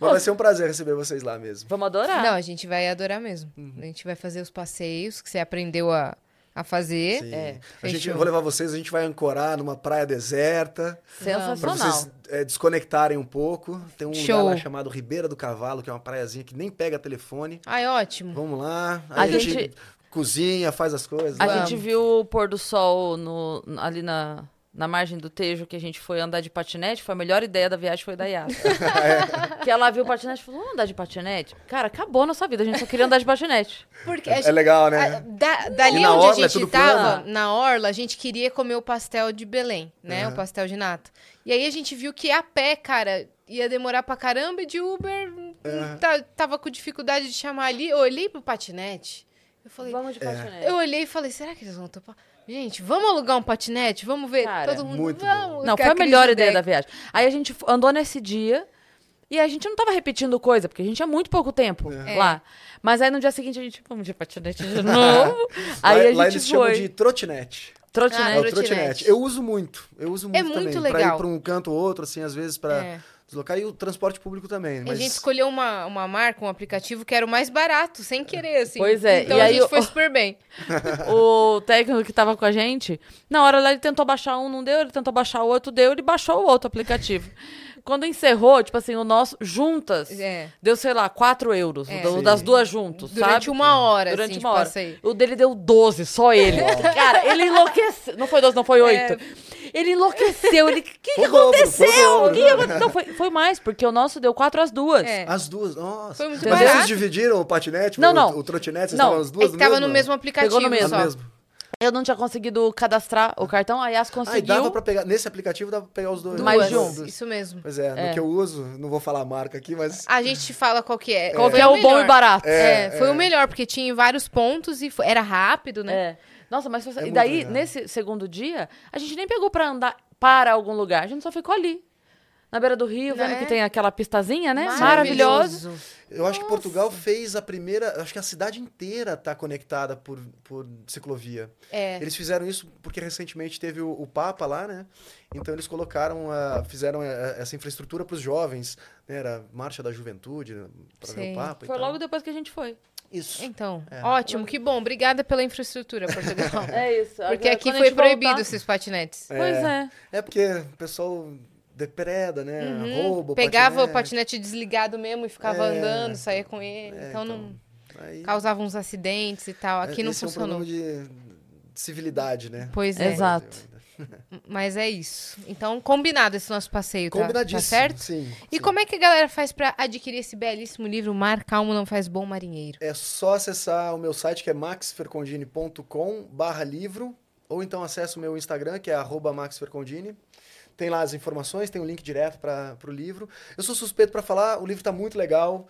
Mas vai ser um prazer receber vocês lá mesmo. Vamos adorar. Não, a gente vai adorar mesmo. Uhum. A gente vai fazer os passeios que você aprendeu a, a fazer. É, a gente, eu vou levar vocês, a gente vai ancorar numa praia deserta. Pra Sensacional. vocês é, desconectarem um pouco. Tem um Show. lugar lá chamado Ribeira do Cavalo, que é uma praiazinha que nem pega telefone. Ai, ótimo. Vamos lá. A Aí a, gente... gente- cozinha, faz as coisas. A lá. gente viu o pôr do sol no, ali na, na margem do Tejo, que a gente foi andar de patinete. Foi a melhor ideia da viagem, foi da Yasa. [LAUGHS] Que ela viu o patinete e falou, vamos andar de patinete? Cara, acabou a nossa vida, a gente só queria andar de patinete. Porque É legal, né? a- da- dali na onde orla é a gente tudo tava, plano? na orla, a gente queria comer o pastel de Belém, né? Aham. O pastel de nata. E aí a gente viu que a pé, cara, ia demorar pra caramba e de Uber hum, tá- tava com dificuldade de chamar ali. Eu olhei pro patinete. Eu falei, Vamos de patinete. eu olhei e falei, será que eles vão topar? Gente, vamos alugar um patinete? Vamos ver? Cara, Todo mundo, muito vamos. Não, foi a melhor de ideia da viagem. Aí a gente andou nesse dia e a gente não tava repetindo coisa, porque a gente tinha muito pouco tempo É. lá. Mas aí no dia seguinte a gente, vamos de patinete de [LAUGHS] novo. aí lá, a gente lá eles chamam foi. de trotinete. Trotinete. Ah, É o trotinete. trotinete. Eu uso muito. Eu uso muito muito também. Pra legal. ir pra um canto ou outro, assim, às vezes pra É. deslocar. E o transporte público também. A Mas... gente escolheu uma, uma marca, um aplicativo que era o mais barato, sem querer, assim. Pois é, Então e a aí gente o- foi super bem. [LAUGHS] o técnico que tava com a gente, na hora lá ele tentou baixar um, não deu, ele tentou baixar o outro, deu, ele baixou o outro aplicativo. [LAUGHS] Quando encerrou, tipo assim, o nosso, juntas, É. deu, sei lá, 4 euros, É. Sim. das duas juntos, Durante sabe? uma hora, Durante assim, uma de hora. O dele deu 12, só ele. [LAUGHS] Cara, ele enlouqueceu. Não foi 12, não foi 8. Ele enlouqueceu. Ele. O que, o dobro, foi o aconteceu? dobro. O que aconte- Não, foi, foi mais, porque o nosso deu 4 às duas. É. As duas, nossa. Foi muito Mas barato. vocês dividiram o patinete? Não, o, não. O trotinete? Vocês Não. estavam as É duas que tava no mesmo? aplicativo Pegou no mesmo. Só. no mesmo. Eu não tinha conseguido cadastrar o cartão, a Yas Ah, e conseguiu. dava pra pegar. Nesse aplicativo dava pra pegar os dois. Mais de um. Isso mesmo. Pois é, no É. que eu uso, não vou falar a marca aqui, mas. A gente te fala qual que é. Qual que é o bom melhor. e barato. É, É, foi é. o melhor, porque tinha vários pontos e foi- era rápido, né? É. Nossa, mas foi... É e daí, legal. nesse segundo dia, a gente nem pegou pra andar para algum lugar. A gente só ficou ali. Na beira do rio, vendo É. que tem aquela pistazinha, né? Maravilhoso. Maravilhoso. Eu acho que Portugal fez a primeira. Acho que a cidade inteira tá conectada por, por ciclovia. É. Eles fizeram isso porque recentemente teve o, o Papa lá, né? Então eles colocaram, a, fizeram a- essa infraestrutura para os jovens, né? Era a Marcha da Juventude para ver o Papa. e Foi tal. logo depois que a gente foi. Isso. Então, É. ótimo, que bom. Obrigada pela infraestrutura, Portugal. [LAUGHS] É isso. Porque aqui foi proibido voltar- esses patinetes. Pois é. É porque o pessoal depreda, né? Uhum. Rouba o Pegava o patinete. patinete desligado mesmo e ficava É. andando, saía com ele. É, então, então, não Aí, causava uns acidentes e tal. Aqui não esse funcionou. é um problema de, de civilidade, né? Pois é. Exato. Mas é isso. Então, combinado esse nosso passeio, tá, Combinadíssimo. tá certo? Sim. E sim. como é que a galera faz pra adquirir esse belíssimo livro Mar Calmo Não Faz Bom Marinheiro? É só acessar o meu site que é maxfercondini.com barra livro ou então acessa o meu Instagram que é arroba maxfercondini. tem lá as informações, tem o link direto para o livro. Eu sou suspeito para falar, o livro está muito legal.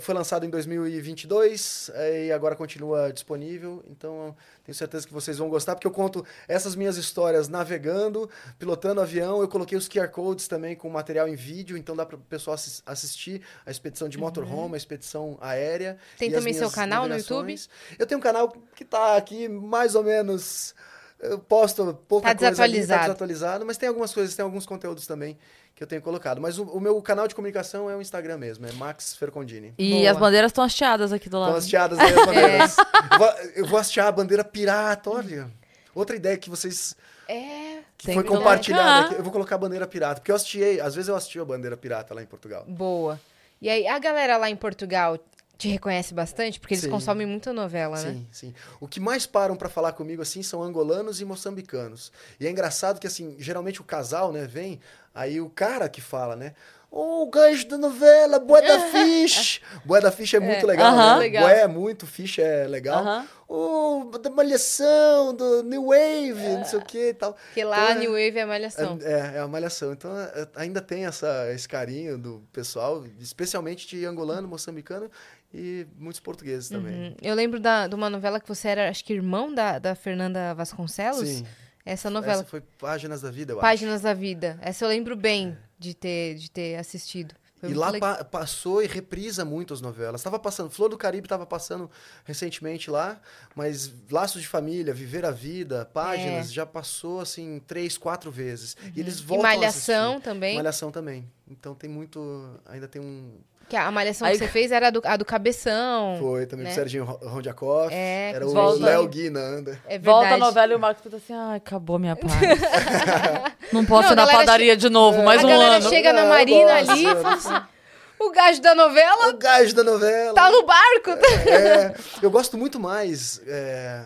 Foi lançado em 2022 eh, e agora continua disponível. Então, tenho certeza que vocês vão gostar, porque eu conto essas minhas histórias navegando, pilotando avião. Eu coloquei os QR Codes também com material em vídeo, então dá para o pessoal assistir a expedição de motorhome, uhum. a expedição aérea. Tem também seu canal no YouTube? Eu tenho um canal que está aqui mais ou menos. Eu posto pouca tá coisa ali, tá desatualizado, mas tem algumas coisas, tem alguns conteúdos também que eu tenho colocado. Mas o, o, meu canal de comunicação é o Instagram mesmo, é Max Fercondini. E Boa. as bandeiras estão hasteadas aqui do lado. Estão hasteadas aí as [LAUGHS] bandeiras. é. eu, vou, eu vou hastear a bandeira pirata, olha. Outra ideia que vocês... É... Que foi compartilhada aqui. Eu vou colocar a bandeira pirata, porque eu assisti, às vezes eu assisti a bandeira pirata lá em Portugal. Boa. E aí, a galera lá em Portugal te reconhece bastante? Porque eles sim. consomem muita novela, sim, né? Sim, sim. O que mais param para falar comigo, assim, são angolanos e moçambicanos. E é engraçado que, assim, geralmente o casal, né, vem, aí o cara que fala, né? O oh, gancho da novela, Boé da [LAUGHS] Fish. Boé da Fish é muito é. legal, uh -huh. né? legal. Boé é muito, Fish é legal. Uh -huh. Oh, da Malhação, do New Wave, é. não sei o que e tal. Que lá então, New Wave é a Malhação. É, é, é a Malhação. Então é, ainda tem essa, esse carinho do pessoal, especialmente de angolano, moçambicano e muitos portugueses também. Uhum. Eu lembro da, de uma novela que você era, acho que irmão da, da Fernanda Vasconcelos. Sim. Essa novela. Essa foi Páginas da Vida, eu Páginas acho. da Vida. Essa eu lembro bem é. De, ter, de ter assistido. Foi e lá pa passou e reprisa muito as novelas. Estava passando, Flor do Caribe estava passando recentemente lá, mas Laços de Família, Viver a Vida, Páginas, é. já passou assim três, quatro vezes. Uhum. E eles voltam e Malhação também. Malhação também. Então tem muito, ainda tem um que a malhação Aí, que você fez era a do, a do Cabeção. Foi, também né? do Serginho Rondiakoff. É, era o Léo Guinanda. É Volta a novela e o Marcos fica assim, ai, acabou minha paz. [LAUGHS] não posso Não, ir na padaria de novo, é, mais um ano. A galera chega na Marina ali e fala assim... O gajo da novela. O gajo da novela. Tá no barco. É, eu gosto muito mais. É,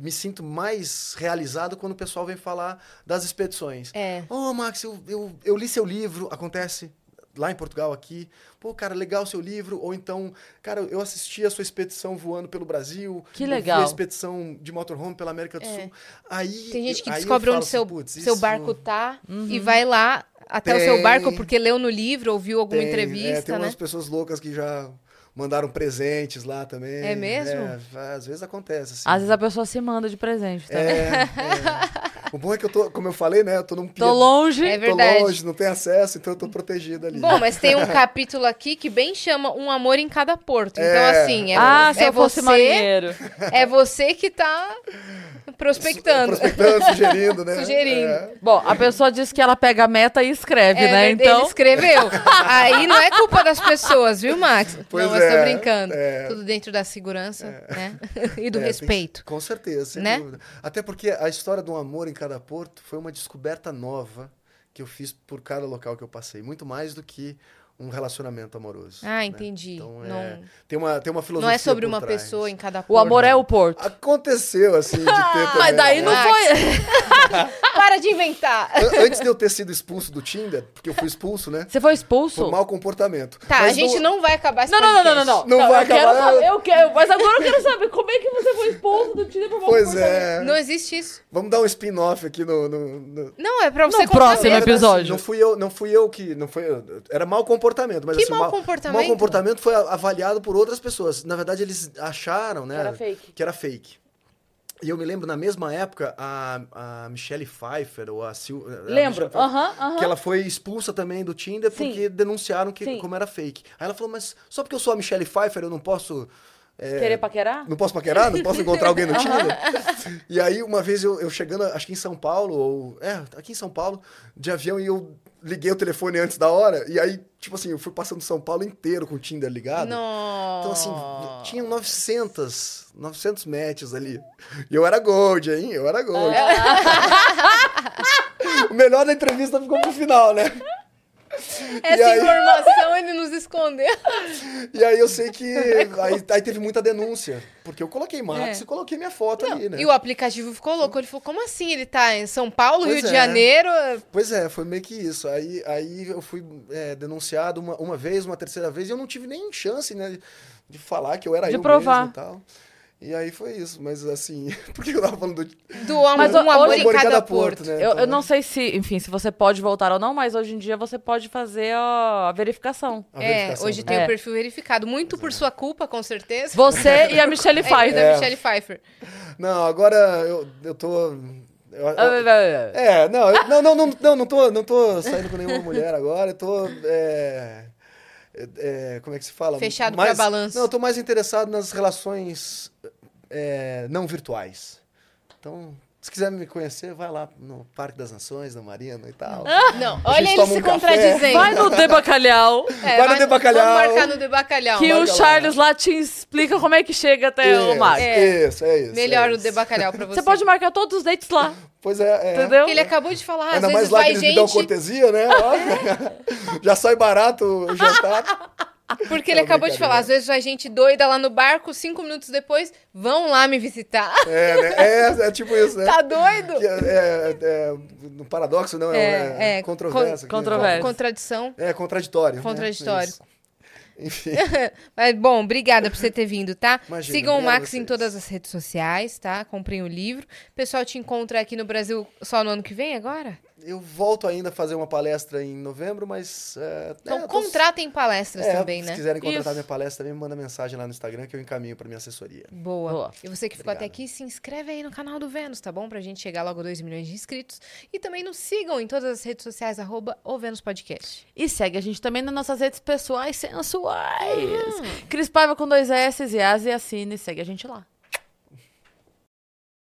me sinto mais realizado quando o pessoal vem falar das expedições. É. Oh, Max, eu, eu, eu li seu livro. Acontece lá em Portugal, aqui. Pô, cara, legal o seu livro. Ou então, cara, eu assisti a sua expedição voando pelo Brasil. Que legal. a expedição de motorhome pela América do é. Sul. Aí, Tem gente que descobre onde seu, assim, seu barco tá uhum. e vai lá até tem, o seu barco porque leu no livro, ouviu alguma tem, entrevista, é, tem né? umas pessoas loucas que já mandaram presentes lá também. É mesmo? É, às vezes acontece. Assim. Às vezes a pessoa se manda de presente também. É, [LAUGHS] é. O bom é que eu tô, como eu falei, né? Eu tô num Tô longe. É verdade. Tô longe, não tem acesso, então eu tô protegido ali. Bom, mas tem um [LAUGHS] capítulo aqui que bem chama Um Amor em Cada Porto. Então, é. assim, é, ah, é se eu você, fosse marinheiro. [LAUGHS] É você que tá prospectando. Prospectando, sugerindo, né? [LAUGHS] Sugerindo. É. Bom, a pessoa diz que ela pega a meta e escreve, é, né? Então... Ele escreveu. Aí não é culpa das pessoas, viu, Max? Pois não, é, eu tô brincando. É. Tudo dentro da segurança, é. né? E do é, respeito. Tem, com certeza, sem né? dúvida. Até porque a história do amor em cada porto foi uma descoberta nova que eu fiz por cada local que eu passei. Muito mais do que um relacionamento amoroso. Ah, né? entendi. Então, não... é, tem, uma, tem uma filosofia Não é sobre uma trás. pessoa em cada porto. O amor é o porto. Aconteceu, assim, de ter também. Mas daí não foi... [LAUGHS] Para de inventar. Antes de eu ter sido expulso do Tinder, porque eu fui expulso, né? Você foi expulso? Por mau comportamento. Tá, Mas a gente não... não vai acabar esse não, não, não, não, não, não. Não, vai eu acabar. Quero saber, eu quero, mas agora eu quero saber como é que você foi expulso do Tinder por mau Pois comportamento. é. Não existe isso. Vamos dar um spin-off aqui no, no, no... Não, é pra você No próximo episódio. Não fui eu, não fui eu que, não foi, era mau comportamento, mas Que assim, mau mal- comportamento? mau comportamento foi avaliado por outras pessoas. Na verdade, eles acharam, né, Que era fake. que era fake. E eu me lembro, na mesma época, a, a Michelle Pfeiffer, ou a Sil... a Lembro. Michelle Pfeiffer, Aham, aham. Que ela foi expulsa também do Tinder Sim. porque denunciaram que Sim. como era fake. Aí ela falou, mas só porque eu sou a Michelle Pfeiffer eu não posso... é, Querer paquerar? não posso paquerar? Não posso encontrar alguém no [LAUGHS] Tinder? E aí, uma vez eu, eu chegando, acho que em São Paulo, ou. É, aqui em São Paulo, de avião, e eu liguei o telefone antes da hora. E aí, tipo assim, eu fui passando São Paulo inteiro com o Tinder ligado. Então, assim, tinham 900, 900 matches ali. E eu era gold, hein? Eu era gold. [LAUGHS] o melhor da entrevista ficou pro final, né? Essa E informação escondeu. E aí eu sei que. [LAUGHS] Aí, aí teve muita denúncia. Porque eu coloquei Max É. e coloquei minha foto ali, né? E o aplicativo ficou louco. Ele falou, como assim? Ele tá em São Paulo, Pois Rio de é. Janeiro? Pois é, foi meio que isso. Aí, aí eu fui é, denunciado uma, uma vez, uma terceira vez, e eu não tive nem chance, né, de falar que eu era De eu provar. mesmo e tal. E aí foi isso, mas assim, [LAUGHS] por que eu tava falando do. Do amor, Mas um amor em cada porto. né? Eu, Então, eu não sei se, enfim, se você pode voltar ou não, mas hoje em dia você pode fazer a, a verificação. a É, verificação, hoje né? tem É. o perfil verificado. Muito por sua culpa, com certeza. Você e a Michelle [LAUGHS] É, e Pfeiffer. da É. Michelle Pfeiffer. Não, agora eu, eu tô. eu- Ah, eu- é, não, eu- não, não, não, não, não tô, não tô saindo com nenhuma mulher agora, eu tô. é, é, é, como é que se fala? Fechado mais, pra balanço. Não, eu tô mais interessado nas relações é, não virtuais. Então, se quiser me conhecer, vai lá no Parque das Nações, na Marina e tal. Não, A olha gente ele se um café. contradizendo. Vai no De Bacalhau, É, Vai no De Bacalhau. Vamos marcar no De Bacalhau. que Marca o lá. Charles lá te explica como é que chega até o Isso, mar. É. Isso, é isso. Melhor é o isso. De Bacalhau pra você. [LAUGHS] Você pode marcar todos os dates lá, Pois é, é. entendeu? Ele acabou de falar, às Ainda vezes mais lá que eles me dão gente... cortesia, né? [LAUGHS] Já sai barato o jantar. [LAUGHS] Porque ele Não, acabou de falar, às vezes vai gente doida lá no barco, cinco minutos depois, vão lá me visitar. É, né? é, é tipo isso, né? Tá doido? É, é, é, no paradoxo, não, é, É, é, é, controvérsia. con- né? Contradição. É contraditório. né? Contraditório. É isso. Enfim, [LAUGHS] Mas, bom, obrigada por você ter vindo, tá? Imagina, Sigam o a Max em todas as redes sociais, tá? Comprem o livro. O pessoal te encontra aqui no Brasil só no ano que vem agora? Eu volto ainda a fazer uma palestra em novembro, mas... É, Então é, tô- contratem palestras é, também, Se né? quiserem contratar Isso. minha palestra, também me manda mensagem lá no Instagram que eu encaminho para minha assessoria. Boa. Boa. E você que ficou até Obrigado. aqui, se inscreve aí no canal do Vênus, tá bom? Pra gente chegar logo a 2 milhões de inscritos. E também nos sigam em todas as redes sociais, arroba o Vênus Podcast. E segue a gente também nas nossas redes pessoais sensuais. Cris Paiva com dois S e As e assine. Segue a gente lá.